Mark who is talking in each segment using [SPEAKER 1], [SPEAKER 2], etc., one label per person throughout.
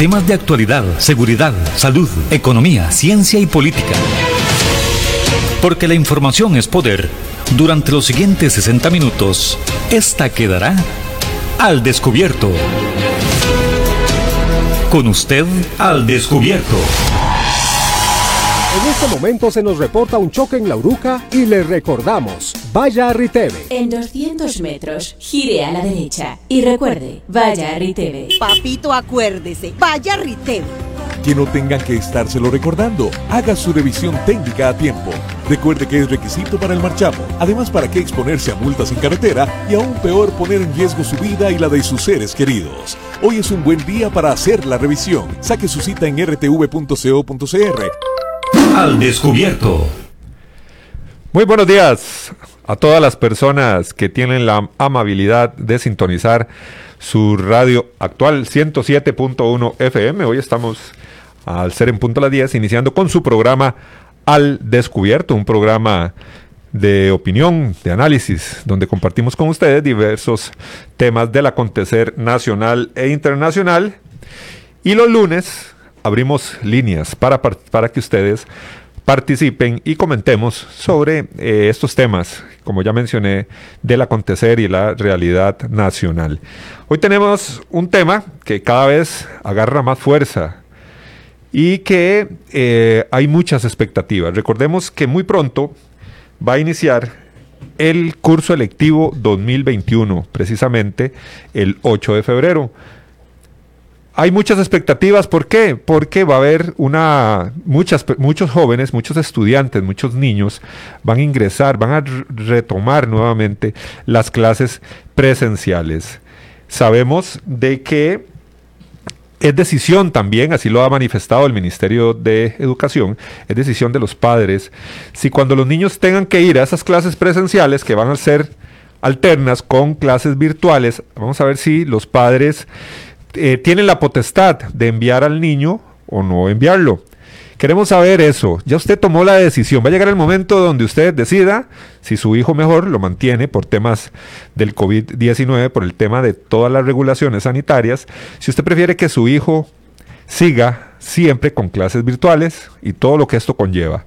[SPEAKER 1] Temas de actualidad, seguridad, salud, economía, ciencia y política. Porque la información es poder. Durante los siguientes 60 minutos, esta quedará al descubierto. Con usted al descubierto.
[SPEAKER 2] En este momento se nos reporta un choque en la Uruca y le recordamos, vaya a Riteve.
[SPEAKER 3] En 200 metros, gire a la derecha y recuerde, vaya a Riteve.
[SPEAKER 4] Papito, acuérdese, vaya a Riteve.
[SPEAKER 5] Que no tengan que estárselo recordando, haga su revisión técnica a tiempo. Recuerde que es requisito para el marchamo. Además, ¿para qué exponerse a multas en carretera y aún peor poner en riesgo su vida y la de sus seres queridos? Hoy es un buen día para hacer la revisión. Saque su cita en rtv.co.cr.
[SPEAKER 1] Al descubierto.
[SPEAKER 6] Muy buenos días a todas las personas que tienen la amabilidad de sintonizar su radio actual 107.1 FM. Hoy estamos al ser en punto a las 10 iniciando con su programa Al Descubierto, un programa de opinión, de análisis, donde compartimos con ustedes diversos temas del acontecer nacional e internacional. Y los lunes abrimos líneas para, para que ustedes participen y comentemos sobre eh, estos temas, como ya mencioné, del acontecer y la realidad nacional. Hoy tenemos un tema que cada vez agarra más fuerza y que eh, hay muchas expectativas. Recordemos que muy pronto va a iniciar el curso electivo 2021, precisamente el 8 de febrero hay muchas expectativas. ¿Por qué? Porque va a haber una muchas muchos jóvenes, muchos estudiantes, muchos niños van a ingresar, van a retomar nuevamente las clases presenciales. Sabemos de que es decisión también, así lo ha manifestado el Ministerio de Educación, es decisión de los padres, si cuando los niños tengan que ir a esas clases presenciales que van a ser alternas con clases virtuales, vamos a ver si los padres eh, tienen la potestad de enviar al niño o no enviarlo. Queremos saber eso. Ya usted tomó la decisión. Va a llegar el momento donde usted decida si su hijo mejor lo mantiene por temas del COVID-19, por el tema de todas las regulaciones sanitarias. Si usted prefiere que su hijo siga siempre con clases virtuales y todo lo que esto conlleva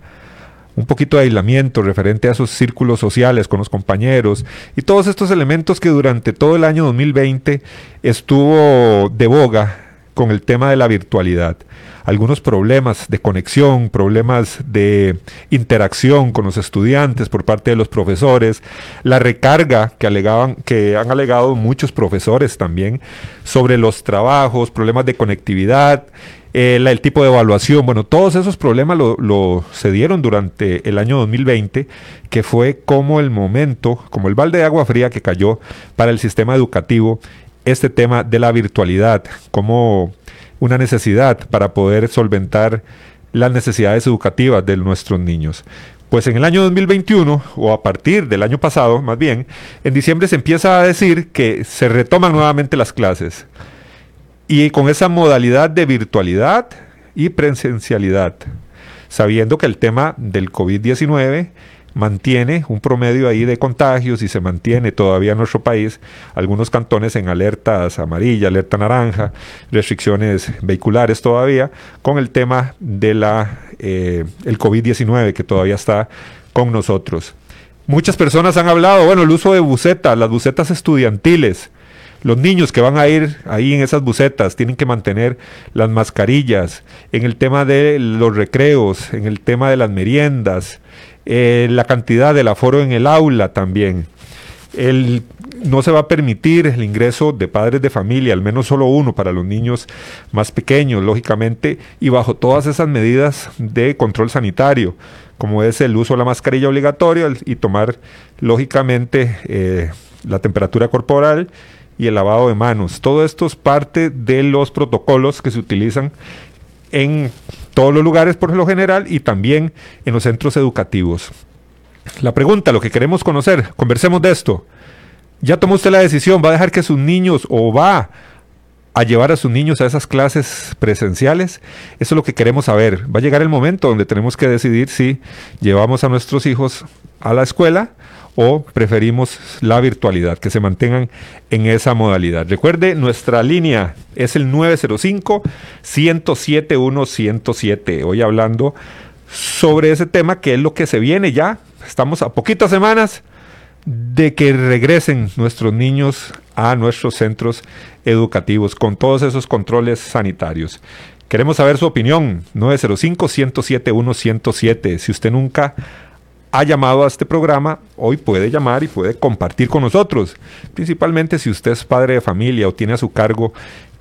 [SPEAKER 6] un poquito de aislamiento referente a esos círculos sociales con los compañeros y todos estos elementos que durante todo el año 2020 estuvo de boga con el tema de la virtualidad. Algunos problemas de conexión, problemas de interacción con los estudiantes por parte de los profesores, la recarga que alegaban, que han alegado muchos profesores también sobre los trabajos, problemas de conectividad eh, el tipo de evaluación, bueno, todos esos problemas se dieron durante el año 2020, que fue como el momento, como el balde de agua fría que cayó para el sistema educativo, este tema de la virtualidad, como una necesidad para poder solventar las necesidades educativas de nuestros niños. Pues en el año 2021, o a partir del año pasado más bien, en diciembre se empieza a decir que se retoman nuevamente las clases y con esa modalidad de virtualidad y presencialidad, sabiendo que el tema del COVID-19 mantiene un promedio ahí de contagios y se mantiene todavía en nuestro país algunos cantones en alertas amarilla, alerta naranja, restricciones vehiculares todavía, con el tema de la eh, el COVID-19 que todavía está con nosotros. Muchas personas han hablado, bueno, el uso de bucetas, las bucetas estudiantiles, los niños que van a ir ahí en esas bucetas tienen que mantener las mascarillas, en el tema de los recreos, en el tema de las meriendas, eh, la cantidad del aforo en el aula también. El, no se va a permitir el ingreso de padres de familia, al menos solo uno para los niños más pequeños, lógicamente, y bajo todas esas medidas de control sanitario, como es el uso de la mascarilla obligatoria y tomar, lógicamente, eh, la temperatura corporal y el lavado de manos. Todo esto es parte de los protocolos que se utilizan en todos los lugares por lo general y también en los centros educativos. La pregunta, lo que queremos conocer, conversemos de esto. ¿Ya tomó usted la decisión? ¿Va a dejar que sus niños o va a llevar a sus niños a esas clases presenciales? Eso es lo que queremos saber. Va a llegar el momento donde tenemos que decidir si llevamos a nuestros hijos a la escuela o preferimos la virtualidad, que se mantengan en esa modalidad. Recuerde, nuestra línea es el 905-107-107. Hoy hablando sobre ese tema que es lo que se viene ya. Estamos a poquitas semanas de que regresen nuestros niños a nuestros centros educativos con todos esos controles sanitarios. Queremos saber su opinión. 905-107-107. Si usted nunca ha llamado a este programa, hoy puede llamar y puede compartir con nosotros. Principalmente si usted es padre de familia o tiene a su cargo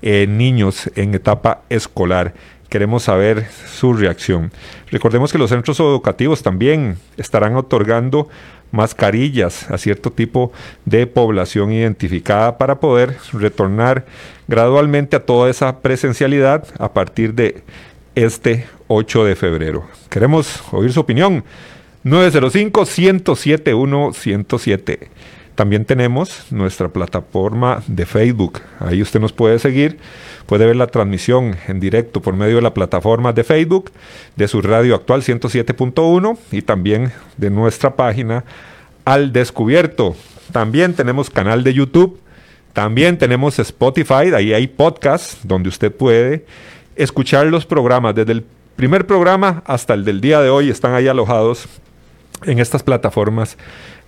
[SPEAKER 6] eh, niños en etapa escolar. Queremos saber su reacción. Recordemos que los centros educativos también estarán otorgando mascarillas a cierto tipo de población identificada para poder retornar gradualmente a toda esa presencialidad a partir de este 8 de febrero. Queremos oír su opinión. 905-107-107. También tenemos nuestra plataforma de Facebook. Ahí usted nos puede seguir, puede ver la transmisión en directo por medio de la plataforma de Facebook, de su radio actual 107.1 y también de nuestra página Al Descubierto. También tenemos canal de YouTube, también tenemos Spotify, ahí hay podcasts donde usted puede escuchar los programas desde el primer programa hasta el del día de hoy, están ahí alojados en estas plataformas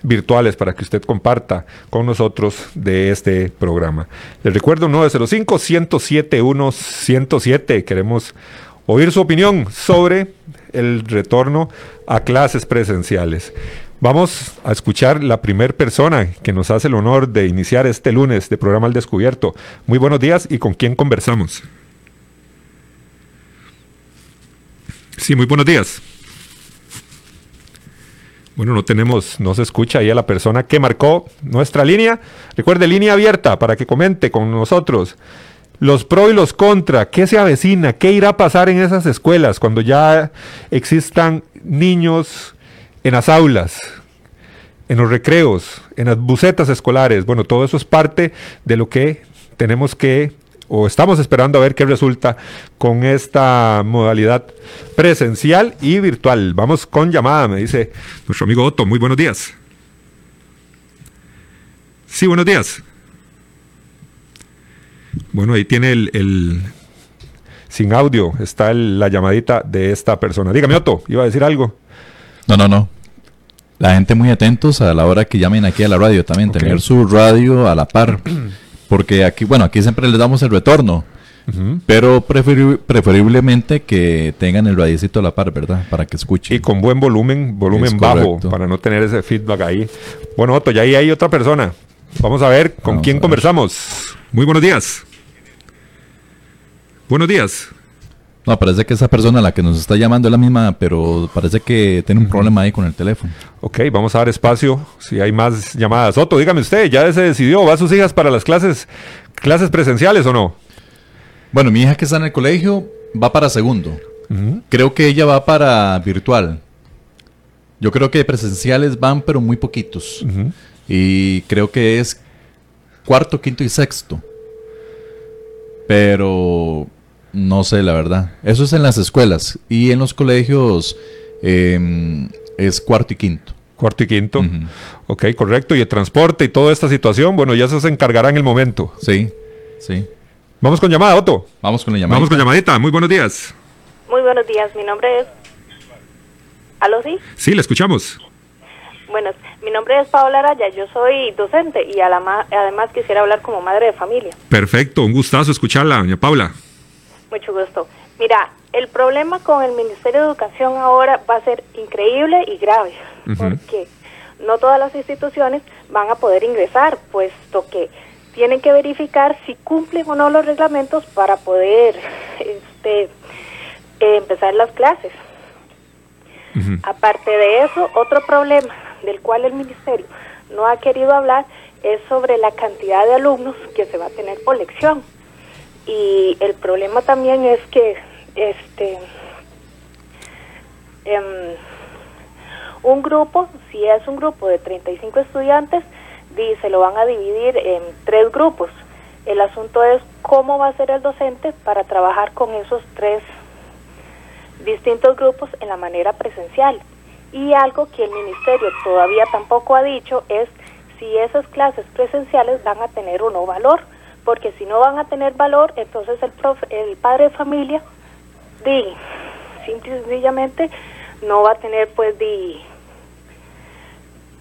[SPEAKER 6] virtuales para que usted comparta con nosotros de este programa. Les recuerdo 905-107-107. Queremos oír su opinión sobre el retorno a clases presenciales. Vamos a escuchar la primera persona que nos hace el honor de iniciar este lunes de programa Al Descubierto. Muy buenos días y con quién conversamos. Sí, muy buenos días. Bueno, no tenemos, no se escucha ahí a la persona que marcó nuestra línea. Recuerde, línea abierta para que comente con nosotros los pro y los contra, qué se avecina, qué irá a pasar en esas escuelas cuando ya existan niños en las aulas, en los recreos, en las bucetas escolares. Bueno, todo eso es parte de lo que tenemos que o estamos esperando a ver qué resulta con esta modalidad presencial y virtual. Vamos con llamada, me dice nuestro amigo Otto. Muy buenos días. Sí, buenos días. Bueno, ahí tiene el, sin audio, está la llamadita de esta persona. Dígame, Otto, iba a decir algo.
[SPEAKER 7] No, no, no. La gente muy atentos a la hora que llamen aquí a la radio también, tener su radio a la par. Porque aquí, bueno, aquí siempre les damos el retorno. Pero preferiblemente que tengan el radiocito a la par, ¿verdad? Para que escuchen.
[SPEAKER 6] Y con buen volumen, volumen bajo, para no tener ese feedback ahí. Bueno, Otto, ya ahí hay otra persona. Vamos a ver con quién conversamos. Muy buenos días. Buenos días.
[SPEAKER 7] No, parece que esa persona a la que nos está llamando es la misma, pero parece que tiene un problema ahí con el teléfono.
[SPEAKER 6] Ok, vamos a dar espacio si hay más llamadas. Otto, dígame usted, ¿ya se decidió? ¿Va a sus hijas para las clases, clases presenciales o no?
[SPEAKER 7] Bueno, mi hija que está en el colegio va para segundo. Creo que ella va para virtual. Yo creo que presenciales van, pero muy poquitos. Y creo que es cuarto, quinto y sexto. Pero no sé, la verdad. Eso es en las escuelas. Y en los colegios em, es cuarto y quinto.
[SPEAKER 6] Cuarto y quinto. Ok, correcto. Y el transporte y toda esta situación, bueno, ya se encargará en el momento.
[SPEAKER 7] Sí, sí.
[SPEAKER 6] Vamos con llamada, Otto.
[SPEAKER 7] Vamos con la llamadita.
[SPEAKER 6] Vamos con llamadita. Muy buenos días.
[SPEAKER 8] Muy buenos días. Mi nombre es... ¿Aló, sí?
[SPEAKER 6] Sí, le escuchamos.
[SPEAKER 8] Bueno, mi nombre es Paola Araya, yo soy docente y además quisiera hablar como madre de familia.
[SPEAKER 6] Perfecto, un gustazo escucharla, doña Paula.
[SPEAKER 8] Mucho gusto. Mira, el problema con el Ministerio de Educación ahora va a ser increíble y grave, porque no todas las instituciones van a poder ingresar, puesto que tienen que verificar si cumplen o no los reglamentos para poder este, eh, empezar las clases. Aparte de eso, otro problema del cual el Ministerio no ha querido hablar es sobre la cantidad de alumnos que se va a tener por lección y el problema también es que este em, un grupo, si es un grupo de 35 estudiantes, dice lo van a dividir en tres grupos. El asunto es cómo va a ser el docente para trabajar con esos tres distintos grupos en la manera presencial. Y algo que el ministerio todavía tampoco ha dicho es si esas clases presenciales van a tener o no valor, porque si no van a tener valor, entonces el, profe, el padre de familia, di, simple y sencillamente, no va a tener pues di,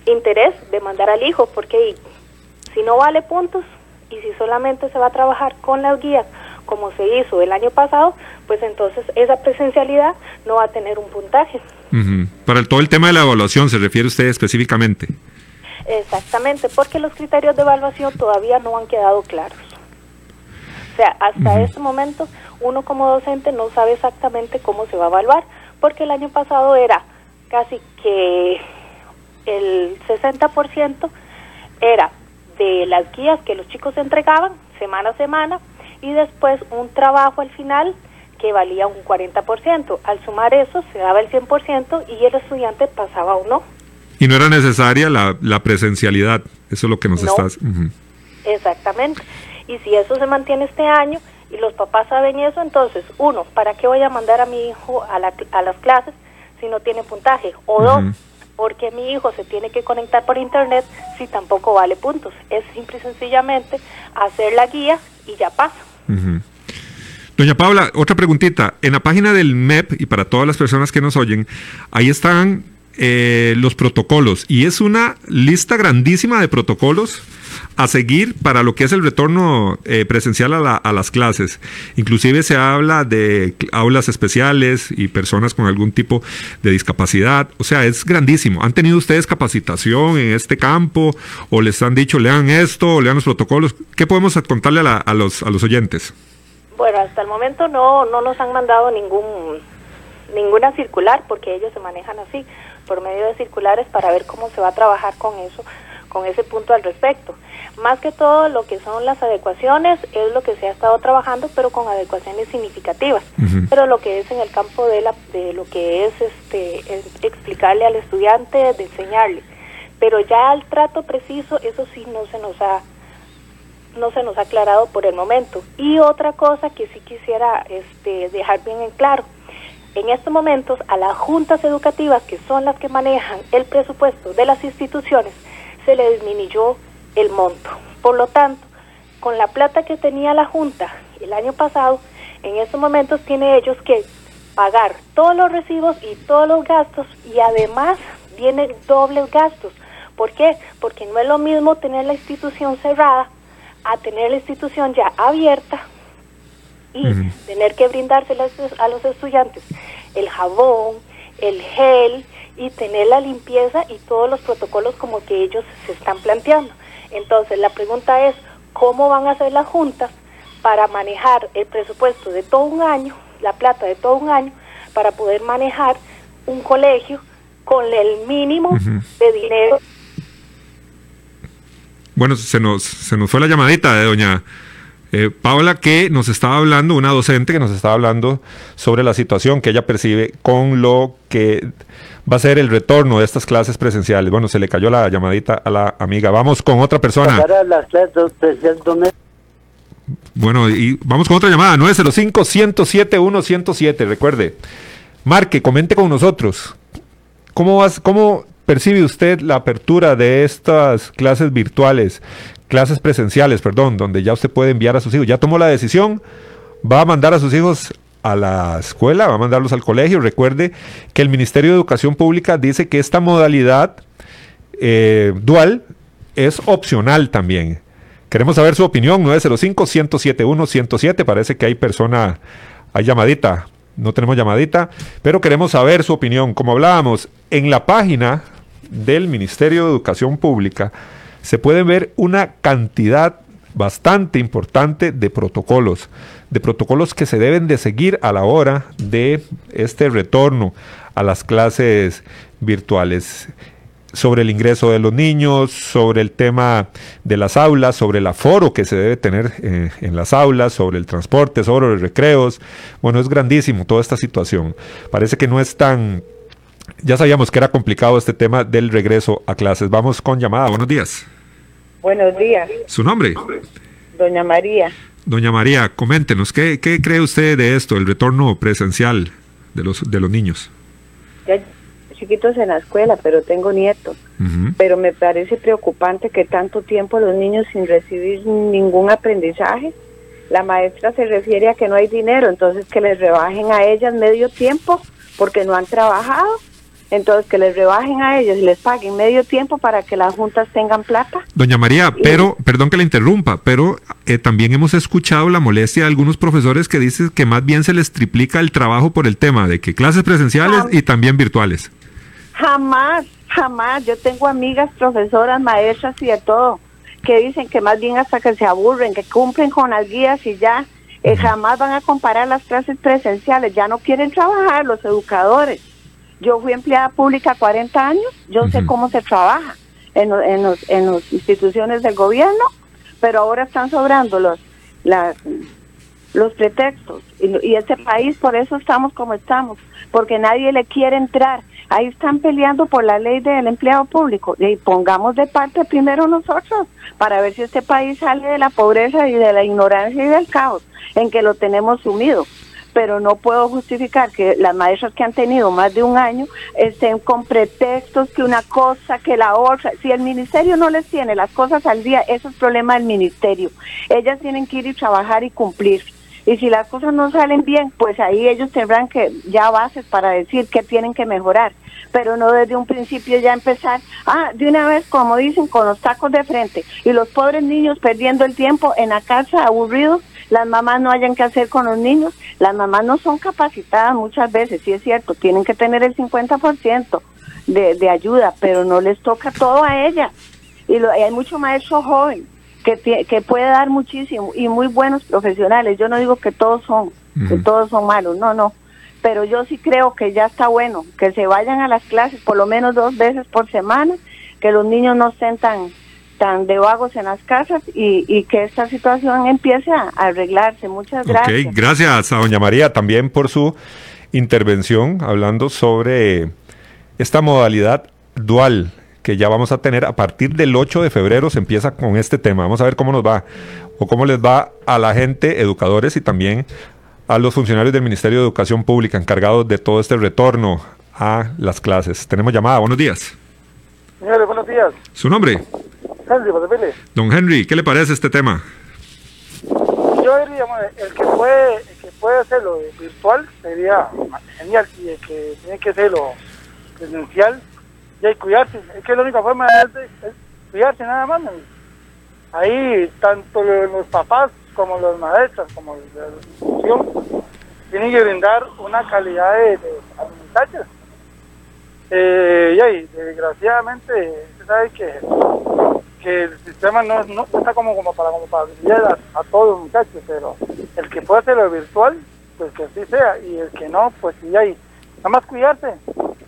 [SPEAKER 8] interés de mandar al hijo, porque si no vale puntos y si solamente se va a trabajar con las guías como se hizo el año pasado, pues entonces esa presencialidad no va a tener un puntaje.
[SPEAKER 6] Para todo el tema de la evaluación se refiere usted específicamente.
[SPEAKER 8] Exactamente, porque los criterios de evaluación todavía no han quedado claros. O sea, hasta este momento uno como docente no sabe exactamente cómo se va a evaluar, porque el año pasado era casi que el 60% era de las guías que los chicos entregaban semana a semana y después un trabajo al final que valía un 40%. Al sumar eso se daba el 100% y el estudiante pasaba o no.
[SPEAKER 6] Y no era necesaria la, la presencialidad, eso es lo que nos estás...
[SPEAKER 8] Exactamente. Y si eso se mantiene este año y los papás saben eso, entonces, uno, ¿para qué voy a mandar a mi hijo a, la, a las clases si no tiene puntaje? O dos, ¿por qué mi hijo se tiene que conectar por internet si tampoco vale puntos? Es simple y sencillamente hacer la guía y ya pasa.
[SPEAKER 6] Doña Paula, otra preguntita. En la página del MEP, y para todas las personas que nos oyen, ahí están eh, los protocolos. Y es una lista grandísima de protocolos a seguir para lo que es el retorno eh, presencial a, a, las clases. Inclusive se habla de aulas especiales y personas con algún tipo de discapacidad. O sea, es grandísimo. ¿Han tenido ustedes capacitación en este campo o les han dicho lean esto o lean los protocolos? ¿Qué podemos contarle a, la, a, los, a los oyentes?
[SPEAKER 8] Bueno, hasta el momento no, no nos han mandado ningún ninguna circular porque ellos se manejan así por medio de circulares para ver cómo se va a trabajar con eso con ese punto al respecto. Más que todo lo que son las adecuaciones es lo que se ha estado trabajando, pero con adecuaciones significativas. Pero lo que es en el campo de, la, de lo que es este explicarle al estudiante, de enseñarle. Pero ya al trato preciso, eso sí no se nos ha no se nos ha aclarado por el momento. Y otra cosa que sí quisiera este, dejar bien en claro, en estos momentos a las juntas educativas, que son las que manejan el presupuesto de las instituciones, se le disminuyó el monto. Por lo tanto, con la plata que tenía la Junta el año pasado, en estos momentos tiene ellos que pagar todos los recibos y todos los gastos y además vienen dobles gastos. ¿Por qué? Porque no es lo mismo tener la institución cerrada a tener la institución ya abierta y tener que brindárselas a los estudiantes el jabón, el gel y tener la limpieza y todos los protocolos como que ellos se están planteando. Entonces la pregunta es, ¿cómo van a hacer las juntas para manejar el presupuesto de todo un año, la plata de todo un año, para poder manejar un colegio con el mínimo de dinero
[SPEAKER 6] bueno, se nos, se nos fue la llamadita de doña eh, Paula que nos estaba hablando, una docente que nos estaba hablando sobre la situación que ella percibe con lo que va a ser el retorno de estas clases presenciales. Bueno, se le cayó la llamadita a la amiga. Vamos con otra persona. Bueno, y vamos con otra llamada, 905-107-107. Recuerde, marque, comente con nosotros. ¿Cómo, vas, ¿Cómo percibe usted la apertura de estas clases virtuales, clases presenciales, perdón, donde ya usted puede enviar a sus hijos? Ya tomó la decisión, va a mandar a sus hijos a la escuela, va a mandarlos al colegio. Recuerde que el Ministerio de Educación Pública dice que esta modalidad eh, dual es opcional también. Queremos saber su opinión, 905-107-107. Parece que hay persona, hay llamadita. No tenemos llamadita, pero queremos saber su opinión. Como hablábamos, en la página del Ministerio de Educación Pública se puede ver una cantidad bastante importante de protocolos, de protocolos que se deben de seguir a la hora de este retorno a las clases virtuales sobre el ingreso de los niños, sobre el tema de las aulas, sobre el aforo que se debe tener eh, en las aulas, sobre el transporte, sobre los recreos. Bueno, es grandísimo toda esta situación. Parece que no es tan ya sabíamos que era complicado este tema del regreso a clases. Vamos con llamada. Buenos días.
[SPEAKER 9] Buenos días.
[SPEAKER 6] ¿Su nombre?
[SPEAKER 9] Doña María.
[SPEAKER 6] Doña María, coméntenos, ¿qué, qué cree usted de esto, el retorno presencial de los, de los niños?
[SPEAKER 9] Ya chiquitos en la escuela, pero tengo nietos. Pero me parece preocupante que tanto tiempo los niños sin recibir ningún aprendizaje. La maestra se refiere a que no hay dinero, entonces que les rebajen a ellas medio tiempo porque no han trabajado entonces, que les rebajen a ellos y les paguen medio tiempo para que las juntas tengan plata.
[SPEAKER 6] Doña María, pero, perdón que le interrumpa, pero eh, también hemos escuchado la molestia de algunos profesores que dicen que más bien se les triplica el trabajo por el tema de que clases presenciales y también virtuales.
[SPEAKER 9] Jamás, jamás. Yo tengo amigas, profesoras, maestras y de todo, que dicen que más bien hasta que se aburren, que cumplen con las guías y ya. Eh, jamás van a comparar las clases presenciales, ya no quieren trabajar los educadores yo fui empleada pública 40 años, yo sé cómo se trabaja en, en, los, en las instituciones del gobierno, pero ahora están sobrando los, las, los pretextos. Y, y este país, por eso estamos como estamos, porque nadie le quiere entrar. Ahí están peleando por la ley del empleado público. Y pongamos de parte primero nosotros para ver si este país sale de la pobreza y de la ignorancia y del caos en que lo tenemos sumido pero no puedo justificar que las maestras que han tenido más de un año estén con pretextos que una cosa, que la otra. Si el ministerio no les tiene las cosas al día, eso es problema del ministerio. Ellas tienen que ir y trabajar y cumplir. Y si las cosas no salen bien, pues ahí ellos tendrán que ya bases para decir que tienen que mejorar, pero no desde un principio ya empezar, ah, de una vez, como dicen, con los tacos de frente y los pobres niños perdiendo el tiempo en la casa aburridos las mamás no hayan que hacer con los niños. Las mamás no son capacitadas muchas veces, sí es cierto, tienen que tener el 50% de, de ayuda, pero no les toca todo a ellas. Y lo, hay mucho maestro joven que, que puede dar muchísimo y muy buenos profesionales. Yo no digo que todos son, que todos son malos, no, no. Pero yo sí creo que ya está bueno que se vayan a las clases por lo menos dos veces por semana, que los niños no estén tan, de vagos en las casas y, que esta situación empiece a, arreglarse. Muchas gracias.
[SPEAKER 6] Ok, gracias a doña María también por su intervención hablando sobre esta modalidad dual que ya vamos a tener a partir del 8 de febrero se empieza con este tema. Vamos a ver cómo nos va o cómo les va a la gente, educadores y también a los funcionarios del Ministerio de Educación Pública encargados de todo este retorno a las clases. Tenemos llamada. Buenos días.
[SPEAKER 10] Señores, buenos días.
[SPEAKER 6] ¿Su nombre?
[SPEAKER 10] Henry,
[SPEAKER 6] Don Henry, ¿qué le parece este tema?
[SPEAKER 10] Yo diría, el que puede, el que puede hacerlo virtual sería genial y el que tiene que hacerlo presencial y hay cuidarse. Es que la única forma es, cuidarse nada más. Ahí tanto los papás como los maestros, como la institución, tienen que brindar una calidad de, de alimentación eh, y ahí, desgraciadamente, usted sabe que, que el sistema no, no está como, como para como para a, a, todos los muchachos, pero el que puede hacerlo virtual, pues que así sea, y el que no, pues sí hay. Nada más cuidarse,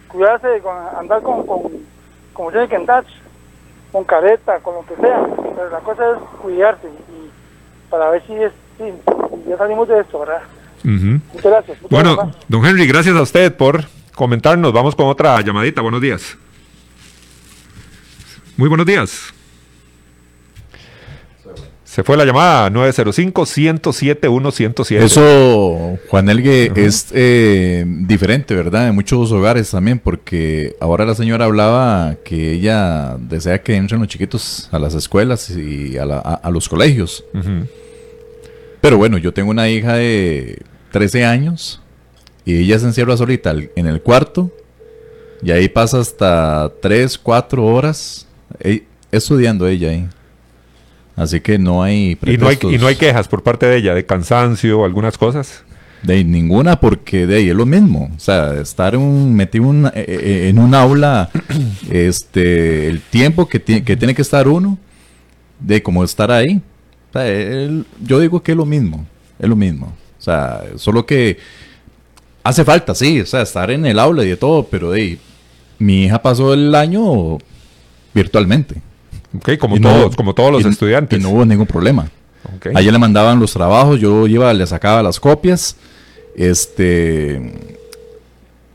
[SPEAKER 10] cuidarse, con, andar con, con como tiene que andar, con careta, con lo que sea, pero la cosa es cuidarse y para ver si, es, si ya salimos de esto, ¿verdad? Muchas gracias.
[SPEAKER 6] bueno, don Henry, gracias a usted por comentarnos. Vamos con otra llamadita. Buenos días. Muy buenos días. Se fue la llamada 905-107-107.
[SPEAKER 7] Eso, Juan Elgue, es eh, diferente, ¿verdad? En muchos hogares también, porque ahora la señora hablaba que ella desea que entren los chiquitos a las escuelas y a, los colegios. Pero bueno, yo tengo una hija de 13 años y ella se encierra solita en el cuarto y ahí pasa hasta 3, 4 horas estudiando ella ahí. Así que no hay
[SPEAKER 6] ¿Y no hay, y no hay quejas por parte de ella, de cansancio o algunas cosas.
[SPEAKER 7] De ninguna, porque de ahí es lo mismo. O sea, estar un, metido eh, eh, en un aula, este, el tiempo que, que tiene que estar uno, de como estar ahí. yo digo que es lo mismo, es lo mismo. O sea, solo que Hace falta, sí, o sea, estar en el aula y de todo, pero de, mi hija pasó el año virtualmente.
[SPEAKER 6] Ok, como, todos, como todos los estudiantes.
[SPEAKER 7] Y no hubo ningún problema. Okay. Ayer le mandaban los trabajos, yo iba, le sacaba las copias. Este.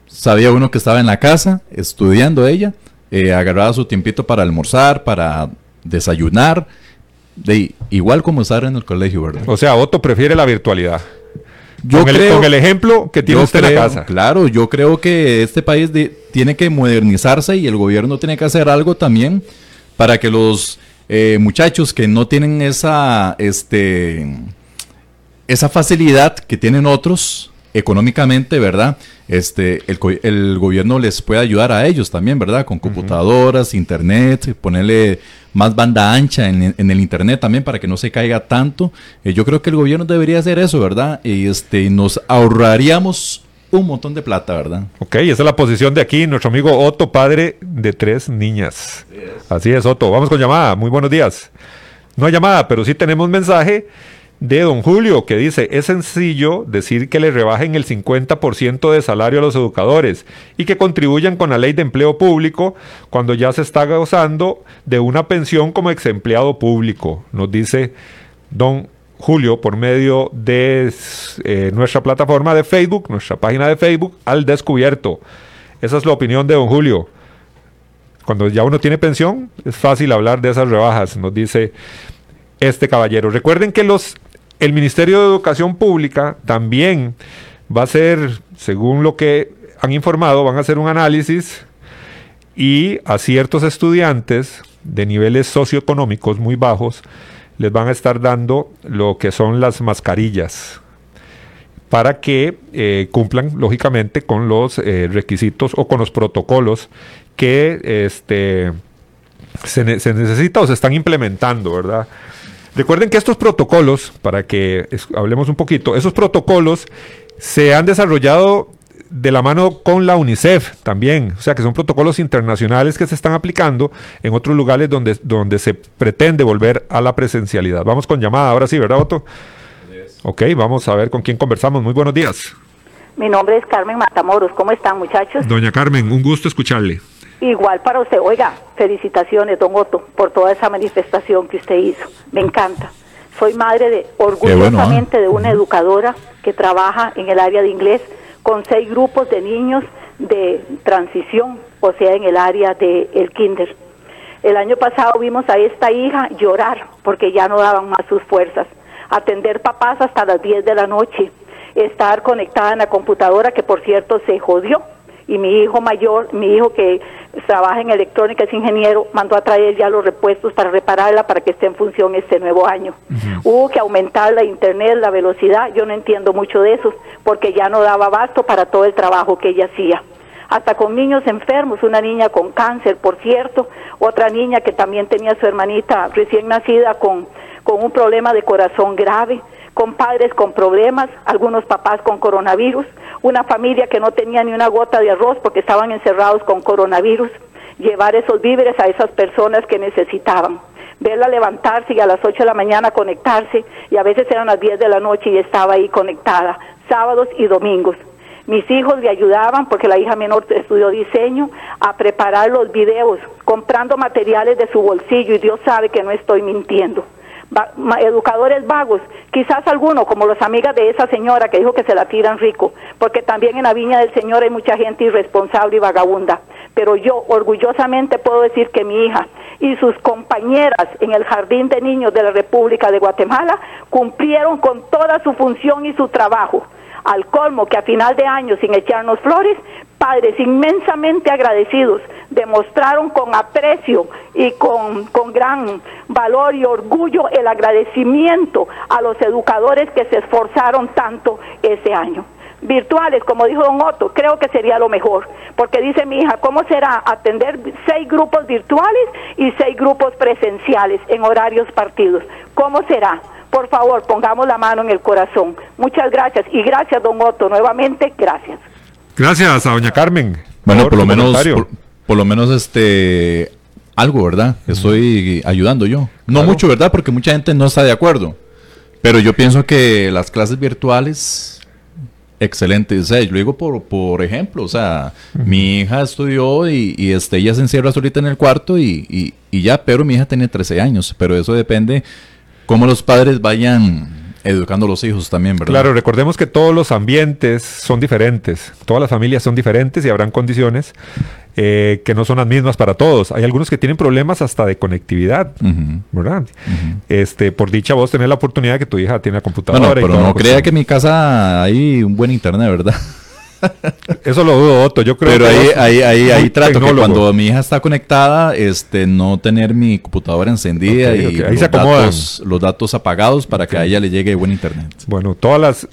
[SPEAKER 7] Sabía uno que estaba en la casa estudiando ella, eh, agarraba su tiempito para almorzar, para desayunar, de, igual como estar en el colegio, ¿verdad?
[SPEAKER 6] O sea, Otto prefiere la virtualidad.
[SPEAKER 7] Yo
[SPEAKER 6] con, el,
[SPEAKER 7] creo-
[SPEAKER 6] con el ejemplo que tiene usted en
[SPEAKER 7] creo-
[SPEAKER 6] la casa.
[SPEAKER 7] Claro, yo creo que este país de- tiene que modernizarse y el gobierno tiene que hacer algo también para que los eh, muchachos que no tienen esa, este, esa facilidad que tienen otros económicamente, ¿verdad? Este, el, el gobierno les puede ayudar a ellos también, ¿verdad? Con computadoras, internet, ponerle más banda ancha en, en el internet también para que no se caiga tanto. Eh, yo creo que el gobierno debería hacer eso, ¿verdad? Y este, nos ahorraríamos un montón de plata, ¿verdad?
[SPEAKER 6] Ok, esa es la posición de aquí, nuestro amigo Otto, padre de tres niñas. Así es, Otto. Vamos con llamada. Muy buenos días. No hay llamada, pero sí tenemos mensaje de don Julio que dice, es sencillo decir que le rebajen el 50% de salario a los educadores y que contribuyan con la ley de empleo público cuando ya se está gozando de una pensión como ex empleado público, nos dice don Julio por medio de eh, nuestra plataforma de Facebook, nuestra página de Facebook, al descubierto. Esa es la opinión de don Julio. Cuando ya uno tiene pensión, es fácil hablar de esas rebajas, nos dice este caballero. Recuerden que los, el Ministerio de Educación Pública también va a hacer, según lo que han informado, van a hacer un análisis y a ciertos estudiantes de niveles socioeconómicos muy bajos les van a estar dando lo que son las mascarillas para que eh, cumplan lógicamente con los eh, requisitos o con los protocolos que este, se, ne- se necesita o se están implementando, ¿verdad? Recuerden que estos protocolos, para que hablemos un poquito, esos protocolos se han desarrollado de la mano con la UNICEF también, o sea que son protocolos internacionales que se están aplicando en otros lugares donde, donde se pretende volver a la presencialidad. Vamos con llamada, ahora sí, ¿verdad, Otto? Ok, vamos a ver con quién conversamos. Muy buenos días.
[SPEAKER 11] Mi nombre es Carmen Matamoros. ¿Cómo están, muchachos?
[SPEAKER 6] Doña Carmen, un gusto escucharle.
[SPEAKER 11] Igual para usted. Oiga, felicitaciones, don Otto, por toda esa manifestación que usted hizo. Me encanta. Soy madre de, orgullosamente, de una educadora que trabaja en el área de inglés con seis grupos de niños de transición, o sea, en el área del el kinder. El año pasado vimos a esta hija llorar porque ya no daban más sus fuerzas, atender papás hasta las 10 de la noche, estar conectada en la computadora que por cierto se jodió y mi hijo mayor, mi hijo que trabaja en electrónica, es ingeniero, mandó a traer ya los repuestos para repararla para que esté en función este nuevo año. Hubo que aumentar la internet, la velocidad, yo no entiendo mucho de eso, porque ya no daba abasto para todo el trabajo que ella hacía hasta con niños enfermos, una niña con cáncer, por cierto, otra niña que también tenía su hermanita recién nacida con, con un problema de corazón grave, con padres con problemas, algunos papás con coronavirus, una familia que no tenía ni una gota de arroz porque estaban encerrados con coronavirus, llevar esos víveres a esas personas que necesitaban verla levantarse y a las 8 de la mañana conectarse y a veces eran las 10 de la noche y estaba ahí conectada, sábados y domingos. Mis hijos le ayudaban, porque la hija menor estudió diseño, a preparar los videos, comprando materiales de su bolsillo y Dios sabe que no estoy mintiendo. Educadores vagos, quizás algunos, como las amigas de esa señora que dijo que se la tiran rico, porque también en la viña del Señor hay mucha gente irresponsable y vagabunda. Pero yo orgullosamente puedo decir que mi hija y sus compañeras en el Jardín de Niños de la República de Guatemala cumplieron con toda su función y su trabajo. Al colmo que a final de año, sin echarnos flores, padres inmensamente agradecidos demostraron con aprecio y con, con gran valor y orgullo el agradecimiento a los educadores que se esforzaron tanto ese año. Virtuales, como dijo don Otto, creo que sería lo mejor, porque dice mi hija, ¿cómo será atender seis grupos virtuales y seis grupos presenciales en horarios partidos? ¿Cómo será? Por favor, pongamos la mano en el corazón. Muchas gracias y gracias, don Otto, nuevamente, gracias.
[SPEAKER 6] Gracias a doña Carmen.
[SPEAKER 7] Bueno, por lo menos, por, por lo menos este algo, ¿verdad? Estoy ayudando yo. No mucho, ¿verdad? Porque mucha gente no está de acuerdo. Pero yo pienso que las clases virtuales, excelente. O sea, yo lo digo por, por ejemplo, o sea, mi hija estudió y, y, este, ella se encierra solita en el cuarto y, y- y ya, pero mi hija tiene 13 años. Pero eso depende cómo los padres vayan educando a los hijos también, ¿verdad?
[SPEAKER 6] Claro, recordemos que todos los ambientes son diferentes, todas las familias son diferentes y habrán condiciones eh, que no son las mismas para todos. Hay algunos que tienen problemas hasta de conectividad, ¿verdad? Este, por dicha vos tenés la oportunidad de que tu hija tiene la computadora.
[SPEAKER 7] Bueno, pero no crea que en mi casa hay un buen internet, ¿verdad?
[SPEAKER 6] Eso lo dudo, Otto. Yo creo
[SPEAKER 7] Pero ahí, ahí, ahí, ahí trato que cuando mi hija está conectada, este, no tener mi computadora encendida y
[SPEAKER 6] Los,
[SPEAKER 7] datos, los, datos, apagados para que a ella le llegue buen internet.
[SPEAKER 6] Bueno, todas las,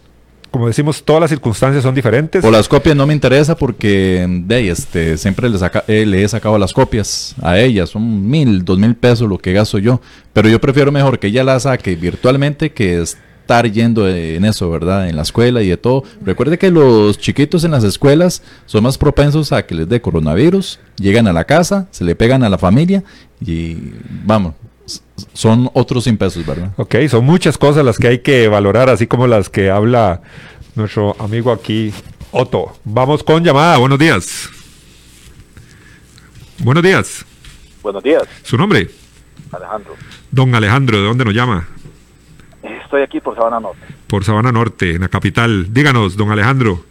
[SPEAKER 6] como decimos, todas las circunstancias son diferentes.
[SPEAKER 7] O las copias no me interesa porque de este, siempre le, saca, eh, le he sacado las copias a ella. Son mil, dos mil pesos lo que gasto yo. Pero yo prefiero mejor que ella las saque virtualmente que estar yendo en eso, ¿verdad? En la escuela y de todo. Recuerde que los chiquitos en las escuelas son más propensos a que les dé coronavirus, llegan a la casa, se le pegan a la familia y vamos, son otros 100 pesos, ¿verdad?
[SPEAKER 6] Ok, son muchas cosas las que hay que valorar, así como las que habla nuestro amigo aquí, Otto. Vamos con llamada, buenos días. Buenos días.
[SPEAKER 12] Buenos días.
[SPEAKER 6] ¿Su nombre?
[SPEAKER 12] Alejandro.
[SPEAKER 6] Don Alejandro, ¿de dónde nos llama?
[SPEAKER 12] Estoy aquí por Sabana Norte.
[SPEAKER 6] Por Sabana Norte, en la capital. Díganos, don Alejandro.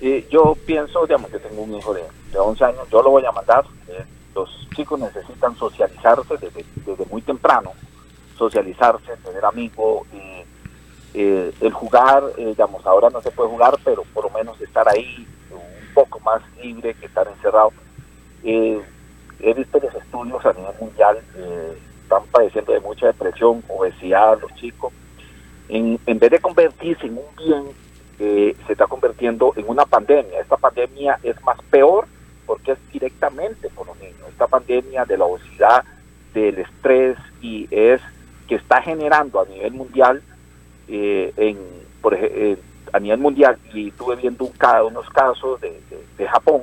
[SPEAKER 12] Eh, yo pienso, digamos, que tengo un hijo de, de 11 años, yo lo voy a mandar. Eh, los chicos necesitan socializarse desde, desde, muy temprano, socializarse, tener amigos, eh, eh el jugar, eh, digamos, ahora no se puede jugar, pero por lo menos estar ahí un poco más libre que estar encerrado. he visto los estudios a nivel mundial, están padeciendo de mucha depresión, obesidad, los chicos en, en vez de convertirse en un bien, eh, se está convirtiendo en una pandemia. Esta pandemia es más peor porque es directamente con los niños. Esta pandemia de la obesidad, del estrés y es que está generando a nivel mundial, eh, en, por ejemplo, a nivel mundial, y estuve viendo un, unos casos de, de, de Japón,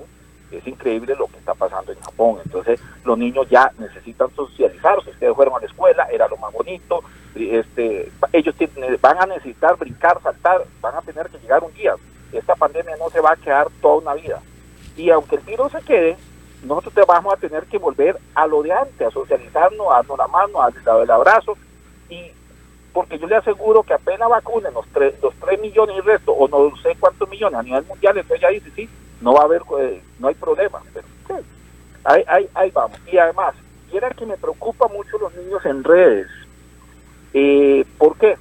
[SPEAKER 12] es increíble lo que está pasando en Japón. Entonces, los niños ya necesitan socializarse. Ustedes fueron a la escuela, era lo más bonito. Este, ellos tienen, van a necesitar brincar, saltar, van a tener que llegar un día. Esta pandemia no se va a quedar toda una vida. Y aunque el virus se quede, nosotros vamos a tener que volver a lo de antes, a socializarnos, a darnos la mano, a darle el abrazo. Y porque yo le aseguro que apenas vacunen los 3, los 3 millones y resto, o no sé cuántos millones a nivel mundial, entonces ya dice, sí, no va a haber, eh, no hay problema. Pero, sí, ahí, ahí, vamos. Y además, quiera que me preocupa mucho los niños en redes. Eh, ¿Por qué?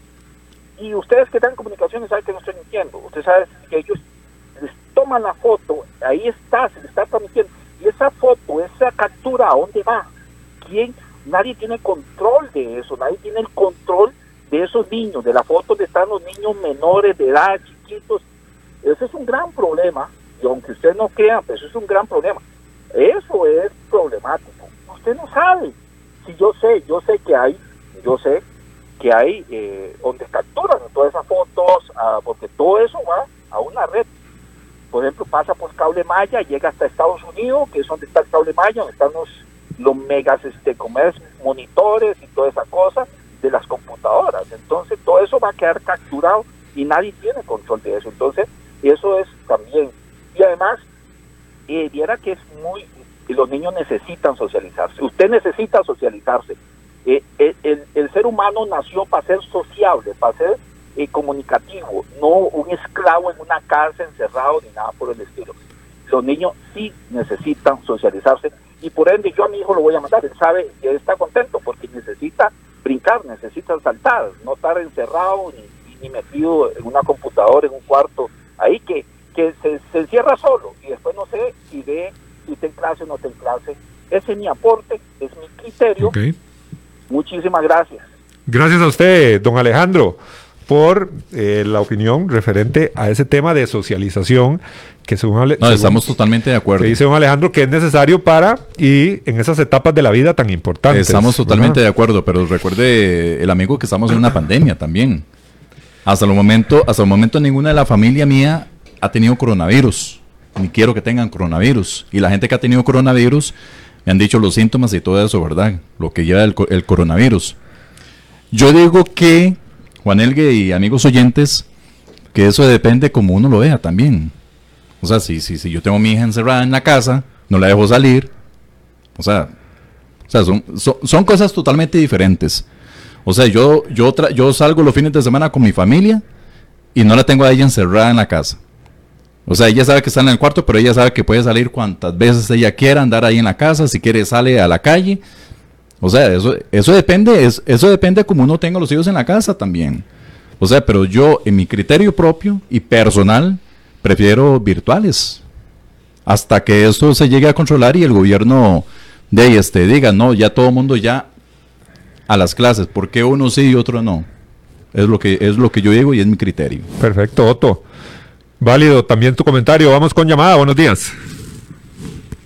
[SPEAKER 12] Y ustedes que dan comunicaciones saben que no estoy mintiendo. Ustedes saben que ellos les toman la foto, ahí está, se les está transmitiendo. Y esa foto, esa captura, ¿a dónde va? ¿Quién? Nadie tiene control de eso, nadie tiene el control de esos niños, de la foto donde están los niños menores de edad, chiquitos. Ese es un gran problema y aunque usted no crea, pues eso es un gran problema. Eso es problemático. Usted no sabe. Si yo sé, yo sé que hay, yo sé que hay eh, donde capturan todas esas fotos, ah, porque todo eso va a una red. Por ejemplo, pasa por cable maya, llega hasta Estados Unidos, que es donde está el cable maya, donde están los, los megas este, comercios, monitores y toda esa cosa de las computadoras. Entonces, todo eso va a quedar capturado y nadie tiene control de eso. Entonces, eso es también y además, eh, viera que es muy, los niños necesitan socializarse, usted necesita socializarse. Eh, eh, el, ser humano nació para ser sociable, para ser eh, comunicativo, no un esclavo en una casa encerrado ni nada por el estilo. Los niños sí necesitan socializarse y por ende yo a mi hijo lo voy a mandar, él sabe que está contento porque necesita brincar, necesita saltar, no estar encerrado ni, ni metido en una computadora, en un cuarto, ahí que que se, se, encierra solo y después no sé si ve si está en clase o no está en clase. Ese es mi aporte, es mi criterio.
[SPEAKER 6] Okay.
[SPEAKER 12] Muchísimas gracias.
[SPEAKER 6] Gracias a usted, don Alejandro, por eh, la opinión referente a ese tema de socialización que según, Ale
[SPEAKER 7] no, según estamos totalmente de acuerdo.
[SPEAKER 6] Que dice don Alejandro que es necesario para y en esas etapas de la vida tan importantes.
[SPEAKER 7] Estamos totalmente ¿verdad? de acuerdo, pero recuerde el amigo que estamos en una pandemia también. Hasta el momento, hasta el momento ninguna de la familia mía ha tenido coronavirus, ni quiero que tengan coronavirus. Y la gente que ha tenido coronavirus me han dicho los síntomas y todo eso, ¿verdad? Lo que lleva el, coronavirus. Yo digo que, Juan Elgue y amigos oyentes, que eso depende como uno lo vea también. O sea, si, si, si yo tengo a mi hija encerrada en la casa, no la dejo salir. O sea, o sea son, son, son cosas totalmente diferentes. O sea, yo, yo, yo salgo los fines de semana con mi familia y no la tengo a ella encerrada en la casa. O sea, ella sabe que está en el cuarto, pero ella sabe que puede salir cuantas veces ella quiera, andar ahí en la casa, si quiere sale a la calle. O sea, eso, eso depende, eso depende de cómo uno tenga los hijos en la casa también. O sea, pero yo en mi criterio propio y personal prefiero virtuales. Hasta que esto se llegue a controlar y el gobierno de este, diga, no, ya todo mundo ya a las clases, ¿por qué uno sí y otro no? Es lo que es lo que yo digo y es mi criterio.
[SPEAKER 6] Perfecto, Otto. Válido también tu comentario. Vamos con llamada. Buenos días.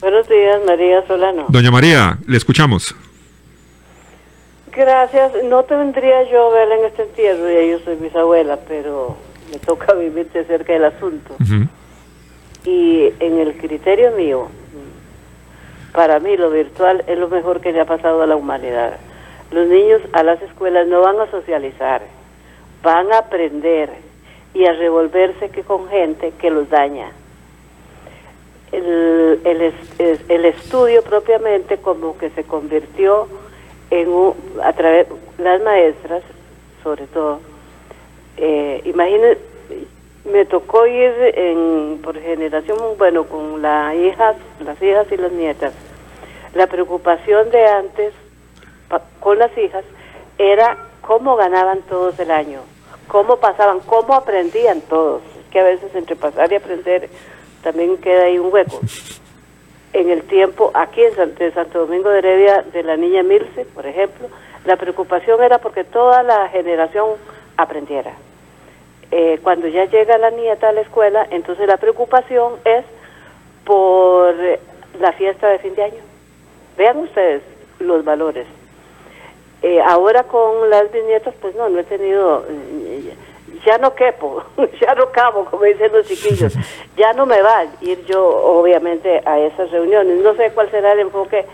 [SPEAKER 13] Buenos días, María Solano.
[SPEAKER 6] Doña María, le escuchamos.
[SPEAKER 13] Gracias. No tendría yo verla en este entierro, ya yo soy bisabuela, pero me toca vivir de cerca del asunto. Y en el criterio mío, para mí lo virtual es lo mejor que le ha pasado a la humanidad. Los niños a las escuelas no van a socializar, van a aprender y a revolverse que con gente que los daña. El, el, el estudio propiamente como que se convirtió en un, a través las maestras sobre todo eh, me tocó ir en, por generación bueno con las hijas las hijas y las nietas la preocupación de antes con las hijas era cómo ganaban todos el año cómo pasaban cómo aprendían todos que a veces entre pasar y aprender también queda ahí un hueco en el tiempo aquí en Santo Domingo de Heredia de la niña Milce, por ejemplo, la preocupación era porque toda la generación aprendiera. Eh, cuando ya llega la nieta a la escuela, entonces la preocupación es por la fiesta de fin de año. Vean ustedes los valores. Eh, ahora con las bisnietas, pues no, no he tenido ya no quepo, ya no cabo, como dicen los chiquillos, ya no me va a ir yo, obviamente, a esas reuniones. No sé cuál será el enfoque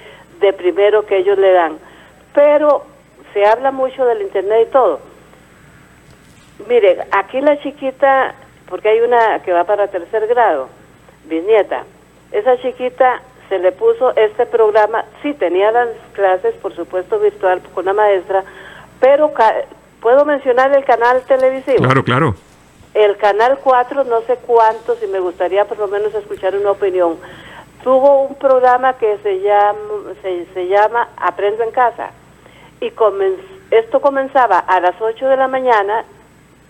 [SPEAKER 13] de primero que ellos le dan, pero se habla mucho del Internet y todo. Mire, aquí la chiquita, porque hay una que va para tercer grado, bisnieta, esa chiquita se le puso este programa, sí tenía las clases, por supuesto, virtual con la maestra, pero ¿Puedo mencionar el canal televisivo?
[SPEAKER 6] Claro, claro.
[SPEAKER 13] El canal 4, no sé cuántos, y me gustaría por lo menos escuchar una opinión. Tuvo un programa que se llama, se, llama Aprendo en Casa. Y esto comenzaba a las 8 de la mañana.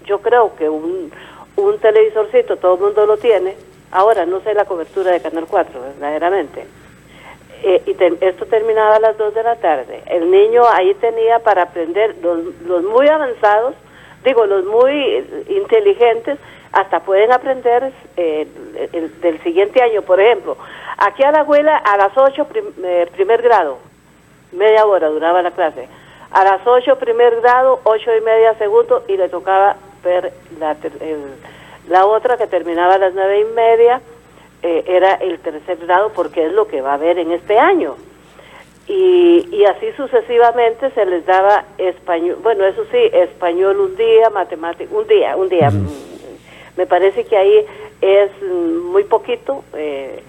[SPEAKER 13] Yo creo que un, un televisorcito, todo el mundo lo tiene. Ahora no sé la cobertura de Canal 4, verdaderamente eh, y esto terminaba a las 2 de la tarde. El niño ahí tenía para aprender los, los muy avanzados, digo, los muy inteligentes, hasta pueden aprender eh, el, del siguiente año, por ejemplo. Aquí a la abuela a las 8 eh, primer grado, media hora duraba la clase. A las 8 primer grado, 8 y media segundo y le tocaba ver la, la otra que terminaba a las 9 y media eh, era el tercer grado porque es lo que va a haber en este año. Y, y así sucesivamente se les daba español, bueno, eso sí, español un día, matemática un día, un día. Mm, me parece que ahí es muy poquito, eh,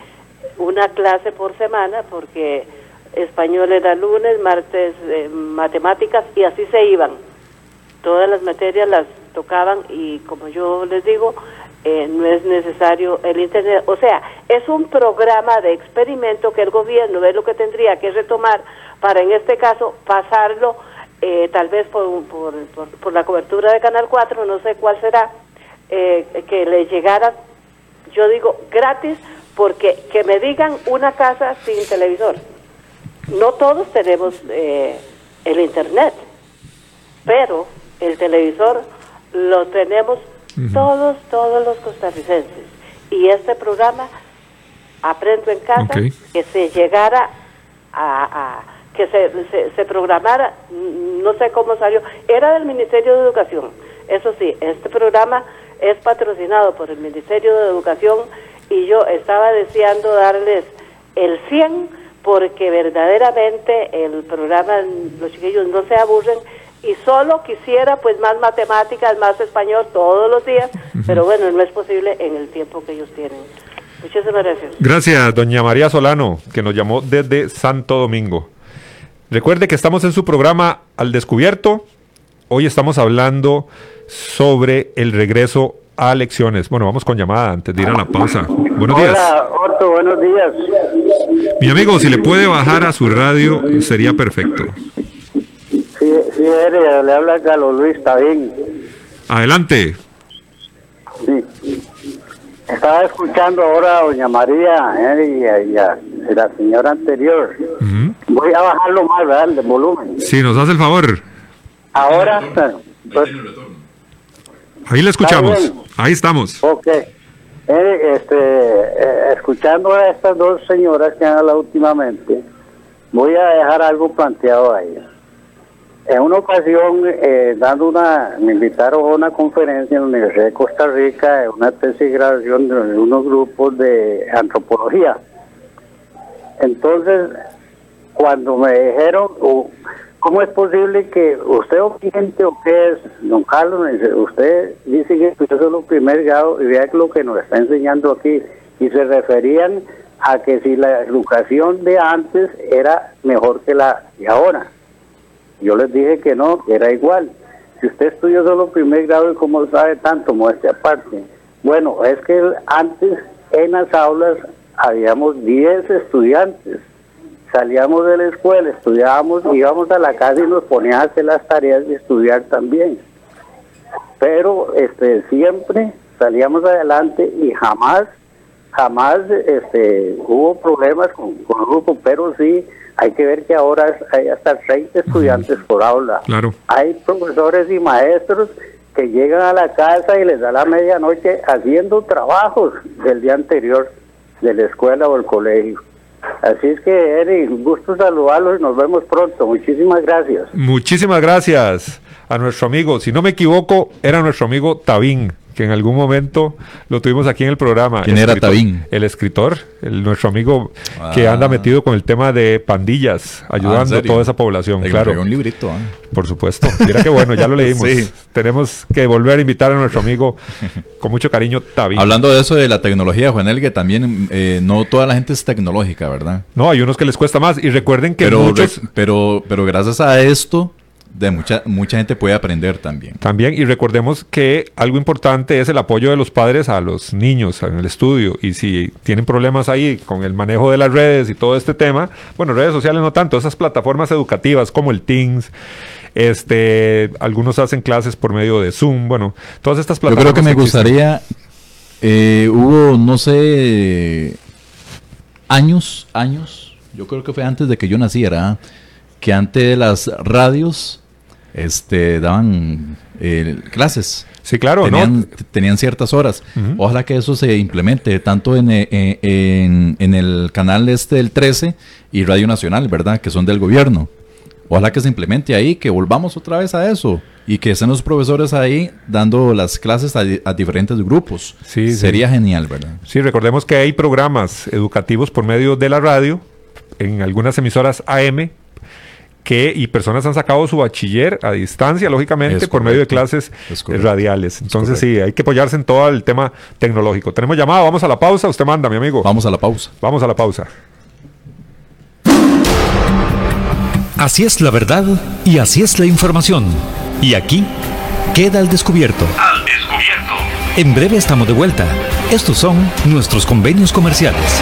[SPEAKER 13] una clase por semana, porque español era lunes, martes eh, matemáticas y así se iban. Todas las materias las tocaban y como yo les digo, eh, no es necesario el Internet. O sea, es un programa de experimento que el gobierno es lo que tendría que retomar para, en este caso, pasarlo eh, tal vez por, por, por, la cobertura de Canal 4, no sé cuál será, eh, que le llegara, yo digo, gratis, porque que me digan una casa sin televisor. No todos tenemos el Internet, pero el televisor lo tenemos todos, todos los costarricenses. Y este programa, Aprendo en Casa, que se llegara a, que se, se, programara, no sé cómo salió, era del Ministerio de Educación. Eso sí, este programa es patrocinado por el Ministerio de Educación y yo estaba deseando darles el 100 porque verdaderamente el programa, los chiquillos no se aburren y solo quisiera pues más matemáticas, más español todos los días, pero bueno, no es posible en el tiempo que ellos tienen. Muchísimas gracias.
[SPEAKER 6] Gracias, doña María Solano, que nos llamó desde Santo Domingo. Recuerde que estamos en su programa Al Descubierto hoy estamos hablando sobre el regreso a lecciones. Bueno, vamos con llamada antes de ir a la pausa. Buenos días.
[SPEAKER 14] Hola, Otto, buenos días.
[SPEAKER 6] Mi amigo, si le puede bajar a su radio, sería perfecto.
[SPEAKER 14] Le habla Carlos Luis, está bien.
[SPEAKER 6] Adelante.
[SPEAKER 14] Sí. Estaba escuchando ahora a doña María eh, y, a, la señora anterior. Voy a bajarlo más, ¿verdad? El volumen.
[SPEAKER 6] Sí, nos hace el favor.
[SPEAKER 14] Ahora, pues,
[SPEAKER 6] Ahí le escuchamos. Ahí estamos.
[SPEAKER 14] Ok. Eh, este, eh, escuchando a estas dos señoras que han hablado últimamente, voy a dejar algo planteado a ellas. En una ocasión, eh, dando una, me invitaron a una conferencia en la Universidad de Costa Rica, una tesis de graduación de unos grupos de antropología. Entonces, cuando me dijeron, ¿cómo es posible que usted gente o qué es, don Carlos, usted dice que usted es lo primer grado y vea lo que nos está enseñando aquí, y se referían a que si la educación de antes era mejor que la de ahora. Yo les dije que no, que era igual. Si usted estudió solo primer grado y cómo sabe tanto, muestre aparte. Bueno, es que antes en las aulas habíamos 10 estudiantes. Salíamos de la escuela, estudiábamos, íbamos a la casa y nos poníamos a hacer las tareas de estudiar también. Pero este siempre salíamos adelante y jamás, jamás este, hubo problemas con, con el grupo, pero sí hay que ver que ahora hay hasta 30 estudiantes por aula.
[SPEAKER 6] Claro.
[SPEAKER 14] Hay profesores y maestros que llegan a la casa y les da la medianoche haciendo trabajos del día anterior de la escuela o el colegio. Así es que, Eric, gusto saludarlos y nos vemos pronto. Muchísimas gracias.
[SPEAKER 6] Muchísimas gracias a nuestro amigo. Si no me equivoco, era nuestro amigo Tabín que en algún momento lo tuvimos aquí en el programa.
[SPEAKER 7] ¿Quién era Tabín?
[SPEAKER 6] El escritor, el, nuestro amigo que anda ah. metido con el tema de pandillas, ayudando a toda esa población. claro.
[SPEAKER 7] un librito. ¿ah?
[SPEAKER 6] Por supuesto. Mira qué bueno, ya lo leímos. Tenemos que volver a invitar a nuestro amigo con mucho cariño, Tabín.
[SPEAKER 7] Hablando de eso de la tecnología, Juan que también eh, no toda la gente es tecnológica, ¿verdad?
[SPEAKER 6] No, hay unos que les cuesta más. Y recuerden que
[SPEAKER 7] pero, pero, pero gracias a esto de mucha, mucha gente puede aprender también.
[SPEAKER 6] También, y recordemos que algo importante es el apoyo de los padres a los niños en el estudio. Y si tienen problemas ahí con el manejo de las redes y todo este tema, bueno, redes sociales no tanto, esas plataformas educativas como el Teams, este, algunos hacen clases por medio de Zoom, bueno, todas estas plataformas.
[SPEAKER 7] Yo creo que me gustaría, eh, hubo, no sé, años, años, yo creo que fue antes de que yo naciera, que antes las radios este, daban eh, clases.
[SPEAKER 6] Sí, claro,
[SPEAKER 7] tenían, tenían ciertas horas. Ojalá que eso se implemente tanto en, eh, en, en, el canal este del 13 y Radio Nacional, ¿verdad? Que son del gobierno. Ojalá que se implemente ahí, que volvamos otra vez a eso y que estén los profesores ahí dando las clases a, diferentes grupos. Sí, Sería genial, ¿verdad?
[SPEAKER 6] Sí, recordemos que hay programas educativos por medio de la radio en algunas emisoras AM que y personas han sacado su bachiller a distancia, lógicamente, por medio de clases radiales. Entonces sí, hay que apoyarse en todo el tema tecnológico. Tenemos llamada, vamos a la pausa, usted manda, mi amigo.
[SPEAKER 7] Vamos a la pausa.
[SPEAKER 6] Vamos a la pausa.
[SPEAKER 1] Así es la verdad y así es la información. Y aquí queda al descubierto. Al descubierto. En breve estamos de vuelta. Estos son nuestros convenios comerciales.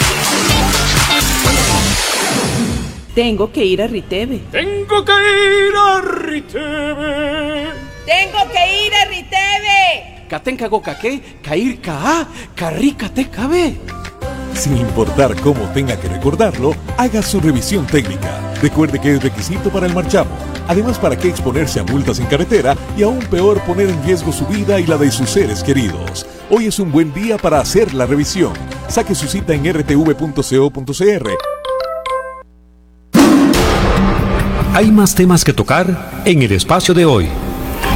[SPEAKER 15] Tengo que ir a Riteve.
[SPEAKER 16] Tengo que ir a Riteve.
[SPEAKER 17] Tengo que ir a Riteve.
[SPEAKER 16] Catenca gocaque, cair ca, carrica te cabe.
[SPEAKER 5] Sin importar cómo tenga que recordarlo, haga su revisión técnica. Recuerde que es requisito para el marchamo. Además, ¿para qué exponerse a multas en carretera y aún peor poner en riesgo su vida y la de sus seres queridos? Hoy es un buen día para hacer la revisión. Saque su cita en rtv.co.cr.
[SPEAKER 1] Hay más temas que tocar en el espacio de hoy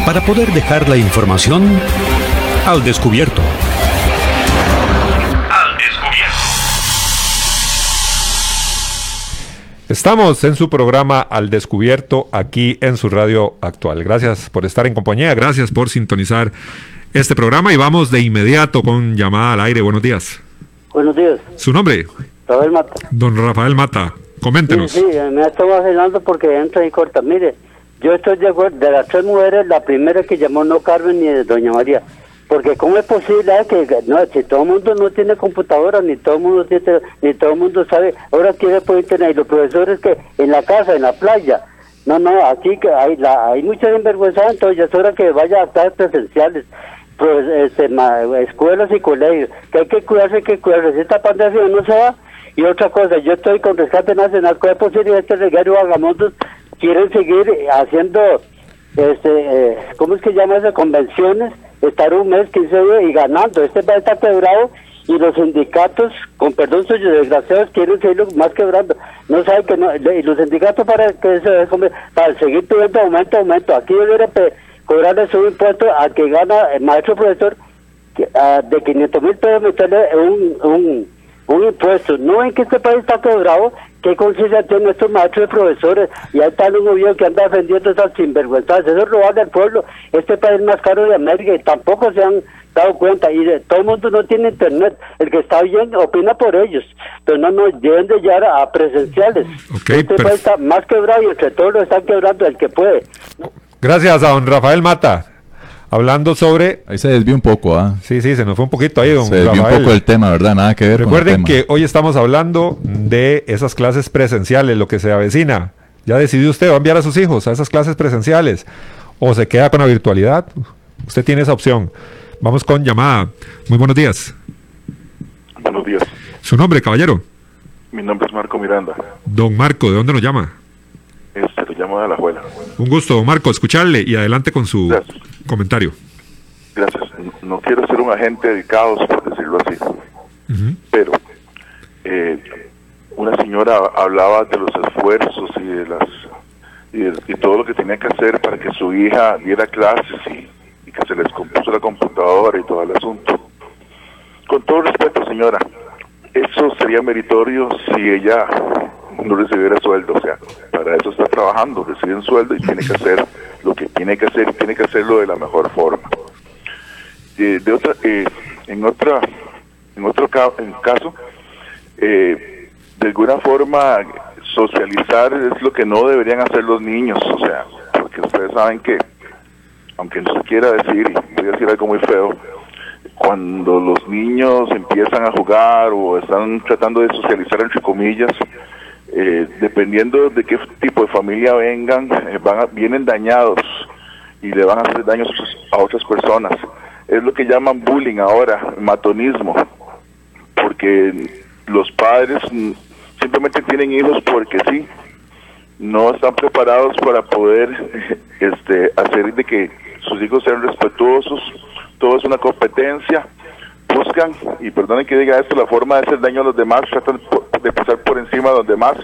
[SPEAKER 1] para poder dejar la información al descubierto.
[SPEAKER 6] Al descubierto. Estamos en su programa Al Descubierto aquí en su radio actual. Gracias por estar en compañía, gracias por sintonizar este programa y vamos de inmediato con llamada al aire. Buenos días.
[SPEAKER 18] Buenos días.
[SPEAKER 6] ¿Su nombre?
[SPEAKER 18] Rafael Mata.
[SPEAKER 6] Don Rafael Mata. Coméntenos.
[SPEAKER 18] Sí, me estado vacilando porque entra y corta. Mire, yo estoy de acuerdo, de las tres mujeres, la primera que llamó no Carmen ni Doña María. Porque cómo es posible que, no, si todo el mundo no tiene computadora, ni todo el mundo tiene, ni todo el mundo sabe, ahora tiene por internet, y los profesores que en la casa, en la playa, no, no, aquí que hay, la, hay mucha envergüenza, entonces es hora que vaya a estar presenciales, pues, este, escuelas y colegios, que hay que cuidarse, hay que cuidarse, si esta pandemia no se va, y otra cosa, yo estoy con Rescate Nacional, ¿cuál es posible este regario Vagamondos quieren seguir haciendo, este, eh, ¿cómo es que llama eso? Convenciones, estar un mes, 15 días y ganando. Este va a estar quebrado y los sindicatos, con perdón suyos desgraciados, quieren seguir más quebrando. No saben que no, y los sindicatos para que se, para seguir tuviendo aumento, aumento. Aquí debería cobrarle su impuesto a que gana el maestro profesor de 500 mil pesos meterle un, un un impuesto. No en que este país está quebrado, ¿qué conciencia tienen estos maestros y profesores? Y ahí está un gobierno que anda defendiendo esas sinvergüenzas. Eso es robar del pueblo. Este país es más caro de América y tampoco se han dado cuenta. Y de, todo el mundo no tiene internet. El que está bien opina por ellos. Pero no nos deben de llegar a presenciales. este país está más quebrado y entre todos lo están quebrando el que puede.
[SPEAKER 6] Gracias a don Rafael Mata hablando sobre...
[SPEAKER 7] Ahí se desvió un poco, ¿ah?
[SPEAKER 6] Sí, sí, se nos fue un poquito ahí, don
[SPEAKER 7] Se desvió un poco el tema, ¿verdad? Nada que ver
[SPEAKER 6] Recuerden que hoy estamos hablando de esas clases presenciales, lo que se avecina. ¿Ya decidió usted, va a enviar a sus hijos a esas clases presenciales? ¿O se queda con la virtualidad? Usted tiene esa opción. Vamos con llamada. Muy buenos días.
[SPEAKER 19] Buenos días.
[SPEAKER 6] ¿Su nombre, caballero?
[SPEAKER 19] Mi nombre es Marco Miranda.
[SPEAKER 6] Don Marco, ¿de dónde nos llama?
[SPEAKER 19] Este, lo llamo de la Juela.
[SPEAKER 6] Un gusto, don Marco, escucharle y adelante con su comentario.
[SPEAKER 19] Gracias. No quiero ser un agente dedicado, por decirlo así, pero eh, una señora hablaba de los esfuerzos y de las y, todo lo que tenía que hacer para que su hija diera clases y, que se les compuso la computadora y todo el asunto. Con todo respeto, señora, eso sería meritorio si ella no recibiera sueldo, o sea, para eso está trabajando, recibe un sueldo y tiene que hacer lo que tiene que hacer y tiene que hacerlo de la mejor forma. Eh, de otra, eh, en otra, en otro caso, eh, de alguna forma socializar es lo que no deberían hacer los niños, o sea, porque ustedes saben que, aunque no se quiera decir, voy a decir algo muy feo, cuando los niños empiezan a jugar o están tratando de socializar entre comillas, eh, dependiendo de qué tipo de familia vengan, eh, van vienen dañados y le van a hacer daños a otras personas. Es lo que llaman bullying ahora, matonismo, porque los padres simplemente tienen hijos porque sí, no están preparados para poder este, hacer de que sus hijos sean respetuosos, todo es una competencia, buscan, y perdonen que diga esto, la forma de hacer daño a los demás, tratan de pasar por encima de los demás,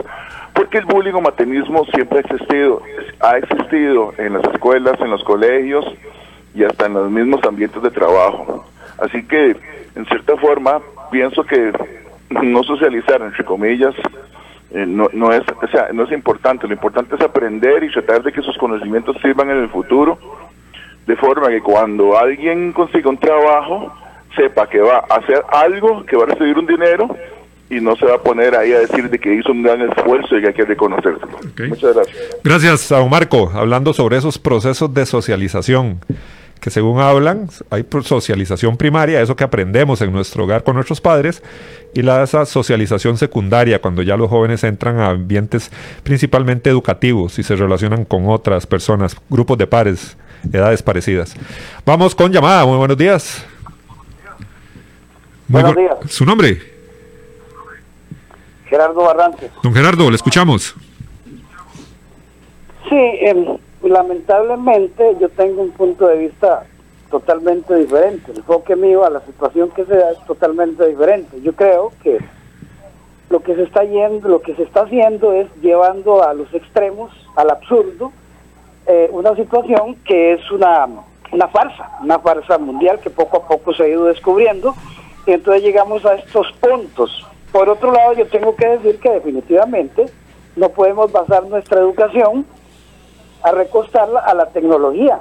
[SPEAKER 19] porque el bullying o matenismo siempre ha existido, ha existido en las escuelas, en los colegios y hasta en los mismos ambientes de trabajo. Así que, en cierta forma, pienso que no socializar, entre comillas, eh, no, no, es, o sea, no es importante. Lo importante es aprender y tratar de que sus conocimientos sirvan en el futuro, de forma que cuando alguien consiga un trabajo, sepa que va a hacer algo, que va a recibir un dinero y no se va a poner ahí a decir de que hizo un gran esfuerzo y que hay que reconocerlo. Muchas gracias.
[SPEAKER 6] Gracias, a Marco. Hablando sobre esos procesos de socialización que según hablan, hay socialización primaria, eso que aprendemos en nuestro hogar con nuestros padres, y la esa socialización secundaria, cuando ya los jóvenes entran a ambientes principalmente educativos y se relacionan con otras personas, grupos de pares, edades parecidas. Vamos con llamada, muy buenos días.
[SPEAKER 20] Buenos días.
[SPEAKER 6] ¿Su nombre?
[SPEAKER 20] Gerardo Barrantes.
[SPEAKER 6] Don Gerardo, le escuchamos.
[SPEAKER 20] Sí, eh, lamentablemente yo tengo un punto de vista totalmente diferente. El enfoque mío a la situación que se da es totalmente diferente. Yo creo que lo que se está yendo, lo que se está haciendo es llevando a los extremos, al absurdo, eh, una situación que es una, una farsa, una farsa mundial que poco a poco se ha ido descubriendo y entonces llegamos a estos puntos. Por otro lado, yo tengo que decir que definitivamente no podemos basar nuestra educación a recostarla a la tecnología.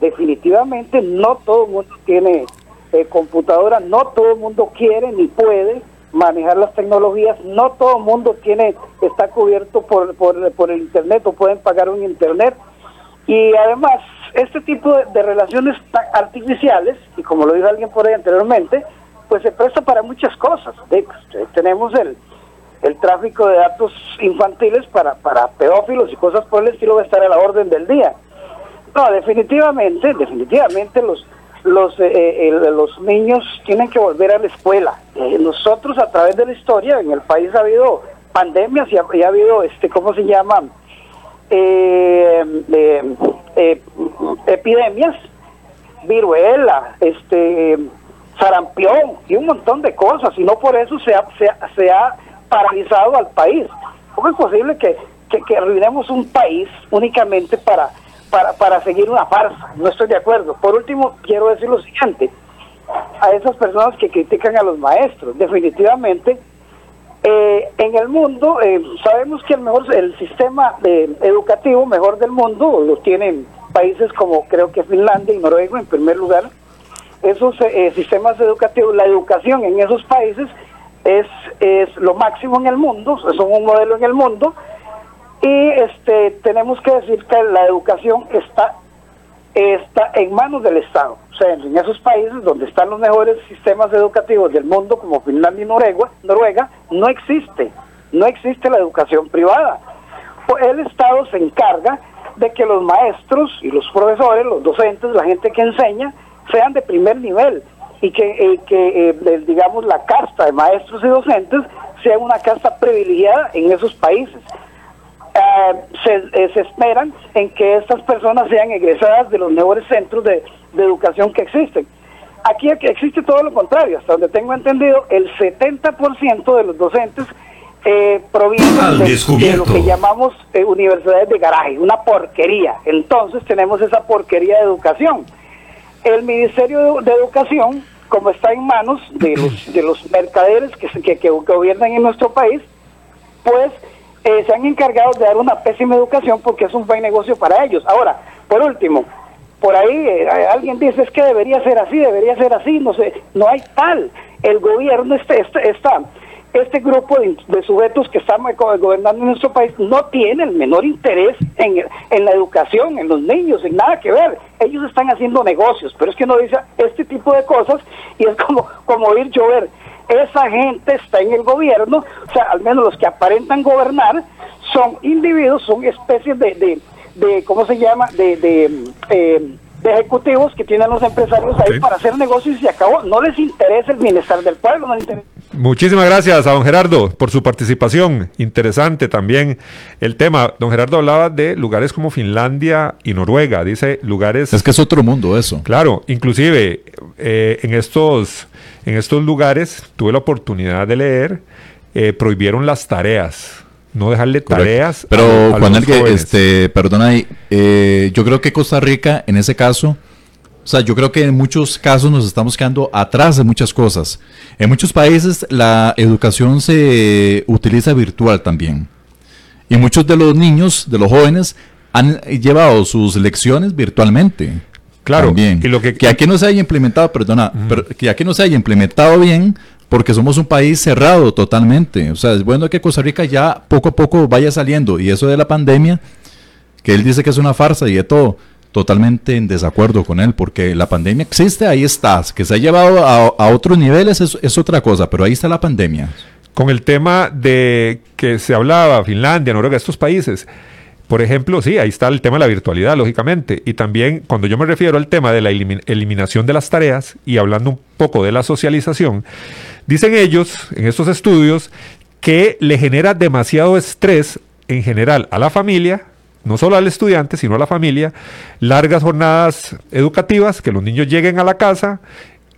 [SPEAKER 20] Definitivamente no todo el mundo tiene eh, computadora, no todo el mundo quiere ni puede manejar las tecnologías, no todo el mundo tiene está cubierto por, por, el internet o pueden pagar un internet y además este tipo de, relaciones artificiales y como lo dijo alguien por ahí anteriormente pues se presta para muchas cosas pues, tenemos el el tráfico de datos infantiles para, para pedófilos y cosas por el estilo va a estar a la orden del día. No, definitivamente, definitivamente los los eh, eh, los niños tienen que volver a la escuela. Eh, nosotros a través de la historia en el país ha habido pandemias y ha, ha habido este cómo se llama epidemias, viruela, este sarampión y un montón de cosas y no por eso se ha, se, se ha paralizado al país. ¿Cómo es posible que, que, arruinemos un país únicamente para, para, para seguir una farsa? No estoy de acuerdo. Por último, quiero decir lo siguiente. A esas personas que critican a los maestros, definitivamente, eh, en el mundo, eh, sabemos que el mejor, el sistema eh, educativo mejor del mundo lo tienen países como creo que Finlandia y Noruega en primer lugar. Esos sistemas educativos, la educación en esos países es, es lo máximo en el mundo, son un modelo en el mundo y este tenemos que decir que la educación está está en manos del Estado. O sea, en esos países donde están los mejores sistemas educativos del mundo, como Finlandia y Noruega, Noruega no existe, no existe la educación privada. El Estado se encarga de que los maestros y los profesores, los docentes, la gente que enseña, sean de primer nivel y que, eh, que eh, digamos, la casta de maestros y docentes sea una casta privilegiada en esos países. Ah, se, se, esperan en que estas personas sean egresadas de los mejores centros de, educación que existen. Aquí existe todo lo contrario, hasta donde tengo entendido, el 70% de los docentes eh, provienen de, lo que llamamos universidades de garaje, una porquería. Entonces tenemos esa porquería de educación el Ministerio de Educación, como está en manos de los, de los mercaderes que, que, que gobiernan en nuestro país, pues eh, se han encargado de dar una pésima educación porque es un buen negocio para ellos. Ahora, por último, por ahí eh, alguien dice es que debería ser así, debería ser así, no sé, no hay tal. El gobierno está, está, está este grupo de, sujetos que están gobernando en nuestro país no tiene el menor interés en, en, la educación, en los niños, en nada que ver. Ellos están haciendo negocios, pero es que no dice este tipo de cosas y es como, como oír llover. Esa gente está en el gobierno, o sea, al menos los que aparentan gobernar son individuos, son especies de, de, de ¿cómo se llama?, de... de eh, de ejecutivos que tienen los empresarios ahí para hacer negocios y se acabó. No les interesa el bienestar del pueblo, no les interesa.
[SPEAKER 6] Muchísimas gracias a don Gerardo por su participación. Interesante también el tema. Don Gerardo hablaba de lugares como Finlandia y Noruega. Dice lugares...
[SPEAKER 7] Es que es otro mundo eso.
[SPEAKER 6] Claro, inclusive eh, en, estos, en estos lugares tuve la oportunidad de leer, eh, prohibieron las tareas no dejarle tareas.
[SPEAKER 7] Pero Juan este, perdona, eh, yo creo que Costa Rica en ese caso, o sea, yo creo que en muchos casos nos estamos quedando atrás de muchas cosas. En muchos países la educación se utiliza virtual también. Y muchos de los niños, de los jóvenes, han llevado sus lecciones virtualmente.
[SPEAKER 6] Claro,
[SPEAKER 7] también. y lo que, que aquí no se haya implementado, perdona, que aquí no se haya implementado bien, porque somos un país cerrado totalmente. O sea, es bueno que Costa Rica ya poco a poco vaya saliendo. Y eso de la pandemia, que él dice que es una farsa y de todo, totalmente en desacuerdo con él, porque la pandemia existe, ahí estás. Que se ha llevado a, otros niveles es, otra cosa, pero ahí está la pandemia.
[SPEAKER 6] Con el tema de que se hablaba, Finlandia, Noruega, estos países, por ejemplo, sí, ahí está el tema de la virtualidad, lógicamente. Y también cuando yo me refiero al tema de la eliminación de las tareas y hablando un poco de la socialización, dicen ellos en estos estudios que le genera demasiado estrés en general a la familia, no solo al estudiante, sino a la familia, largas jornadas educativas, que los niños lleguen a la casa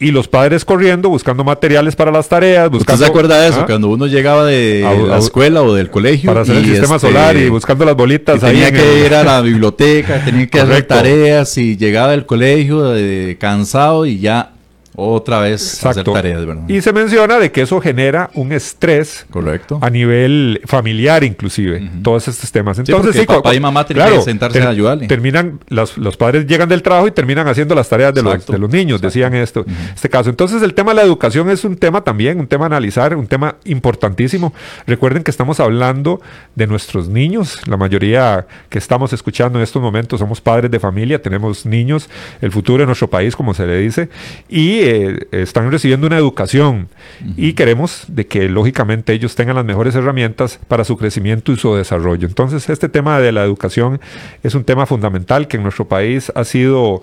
[SPEAKER 6] y los padres corriendo buscando materiales para las tareas. Buscando,
[SPEAKER 7] ¿Usted se acuerda de eso? ¿Ah? Cuando uno llegaba de la escuela o del colegio.
[SPEAKER 6] Para hacer el sistema este, solar y buscando las bolitas.
[SPEAKER 7] tenía que ir a la biblioteca, tenía que hacer tareas y llegaba del colegio cansado y ya otra vez hacer tareas, ¿verdad?
[SPEAKER 6] Y se menciona de que eso genera un estrés
[SPEAKER 7] Correcto.
[SPEAKER 6] a nivel familiar inclusive, todos estos temas. Entonces,
[SPEAKER 7] sí, papá y mamá tienen que sentarse a ayudarle.
[SPEAKER 6] Terminan, los, los, padres llegan del trabajo y terminan haciendo las tareas de, los, de los, niños, decían esto, este caso. Entonces el tema de la educación es un tema también, un tema a analizar, un tema importantísimo. Recuerden que estamos hablando de nuestros niños, la mayoría que estamos escuchando en estos momentos somos padres de familia, tenemos niños, el futuro de nuestro país, como se le dice, y eh, están recibiendo una educación y queremos de que lógicamente ellos tengan las mejores herramientas para su crecimiento y su desarrollo. Entonces este tema de la educación es un tema fundamental que en nuestro país ha sido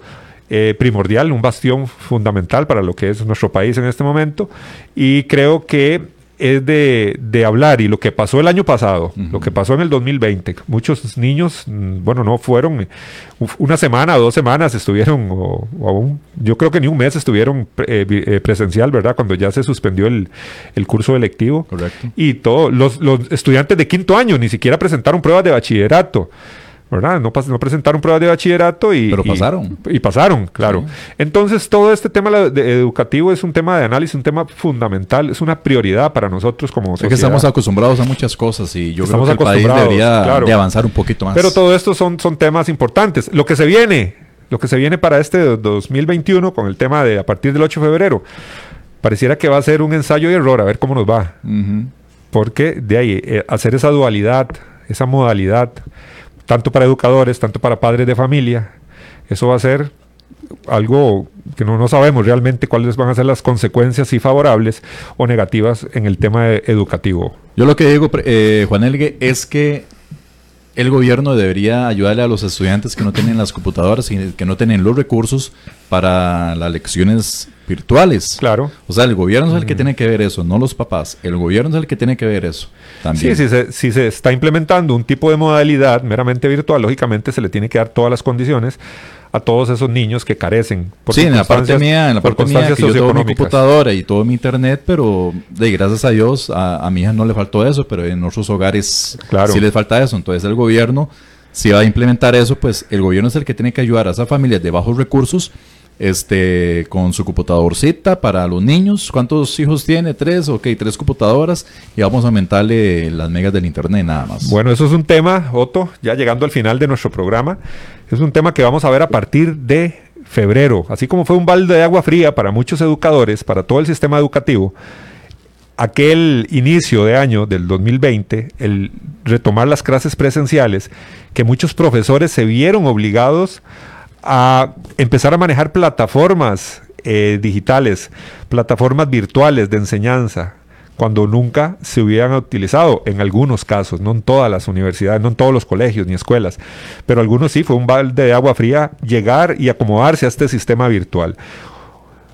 [SPEAKER 6] eh, primordial, un bastión fundamental para lo que es nuestro país en este momento y creo que es de, hablar y lo que pasó el año pasado, lo que pasó en el 2020, muchos niños, mm, bueno, no fueron una semana o dos semanas estuvieron, o, yo creo que ni un mes estuvieron eh, eh, presencial, ¿verdad? Cuando ya se suspendió el, el curso electivo.
[SPEAKER 7] Correcto.
[SPEAKER 6] Y todos los, los estudiantes de quinto año ni siquiera presentaron pruebas de bachillerato. ¿Verdad? No, no presentaron pruebas de bachillerato y...
[SPEAKER 7] Pero pasaron.
[SPEAKER 6] Y, pasaron, claro. Entonces, todo este tema educativo es un tema de análisis, un tema fundamental, es una prioridad para nosotros como sociedad.
[SPEAKER 7] Es que estamos acostumbrados a muchas cosas y yo creo que el país debería de avanzar un poquito más.
[SPEAKER 6] Pero todo esto son, son temas importantes. Lo que se viene, lo que se viene para este 2021 con el tema de a partir del 8 de febrero, pareciera que va a ser un ensayo y error, a ver cómo nos va. Porque de ahí, eh, hacer esa dualidad, esa modalidad tanto para educadores, tanto para padres de familia. Eso va a ser algo que no, no sabemos realmente cuáles van a ser las consecuencias, si favorables o negativas en el tema educativo.
[SPEAKER 7] Yo lo que digo, eh, Juan Elgue, es que el gobierno debería ayudarle a los estudiantes que no tienen las computadoras y que no tienen los recursos para las lecciones virtuales.
[SPEAKER 6] Claro.
[SPEAKER 7] O sea, el gobierno es el que tiene que ver eso, no los papás. El gobierno es el que tiene que ver eso. También.
[SPEAKER 6] Sí, si se, si se está implementando un tipo de modalidad meramente virtual, lógicamente se le tiene que dar todas las condiciones a todos esos niños que carecen.
[SPEAKER 7] Por sí, en la parte mía, en la parte mía, que yo tengo mi computadora y todo mi internet, pero de gracias a Dios a, mi hija no le faltó eso, pero en otros hogares claro. sí les falta eso. Entonces el gobierno, si va a implementar eso, pues el gobierno es el que tiene que ayudar a esas familias de bajos recursos este, con su computadorcita para los niños. ¿Cuántos hijos tiene? Tres, ok, tres computadoras y vamos a aumentarle las megas del internet nada más.
[SPEAKER 6] Bueno, eso es un tema, Otto, ya llegando al final de nuestro programa, es un tema que vamos a ver a partir de febrero, así como fue un balde de agua fría para muchos educadores, para todo el sistema educativo aquel inicio de año del 2020, el retomar las clases presenciales, que muchos profesores se vieron obligados a empezar a manejar plataformas eh, digitales, plataformas virtuales de enseñanza, cuando nunca se hubieran utilizado en algunos casos, no en todas las universidades, no en todos los colegios ni escuelas, pero algunos sí, fue un balde de agua fría llegar y acomodarse a este sistema virtual.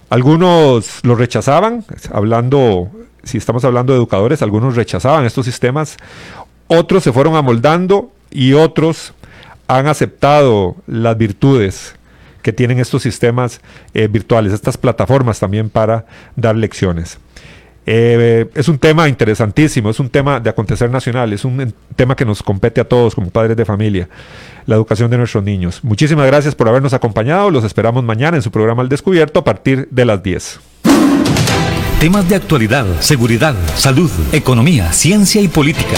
[SPEAKER 6] Algunos lo rechazaban, hablando, si estamos hablando de educadores, algunos rechazaban estos sistemas, otros se fueron amoldando y otros han aceptado las virtudes que tienen estos sistemas eh, virtuales, estas plataformas también para dar lecciones. Eh, es un tema interesantísimo, es un tema de acontecer nacional, es un tema que nos compete a todos como padres de familia, la educación de nuestros niños. Muchísimas gracias por habernos acompañado, los esperamos mañana en su programa Al Descubierto a partir de las 10.
[SPEAKER 1] Temas de actualidad, seguridad, salud, economía, ciencia y política.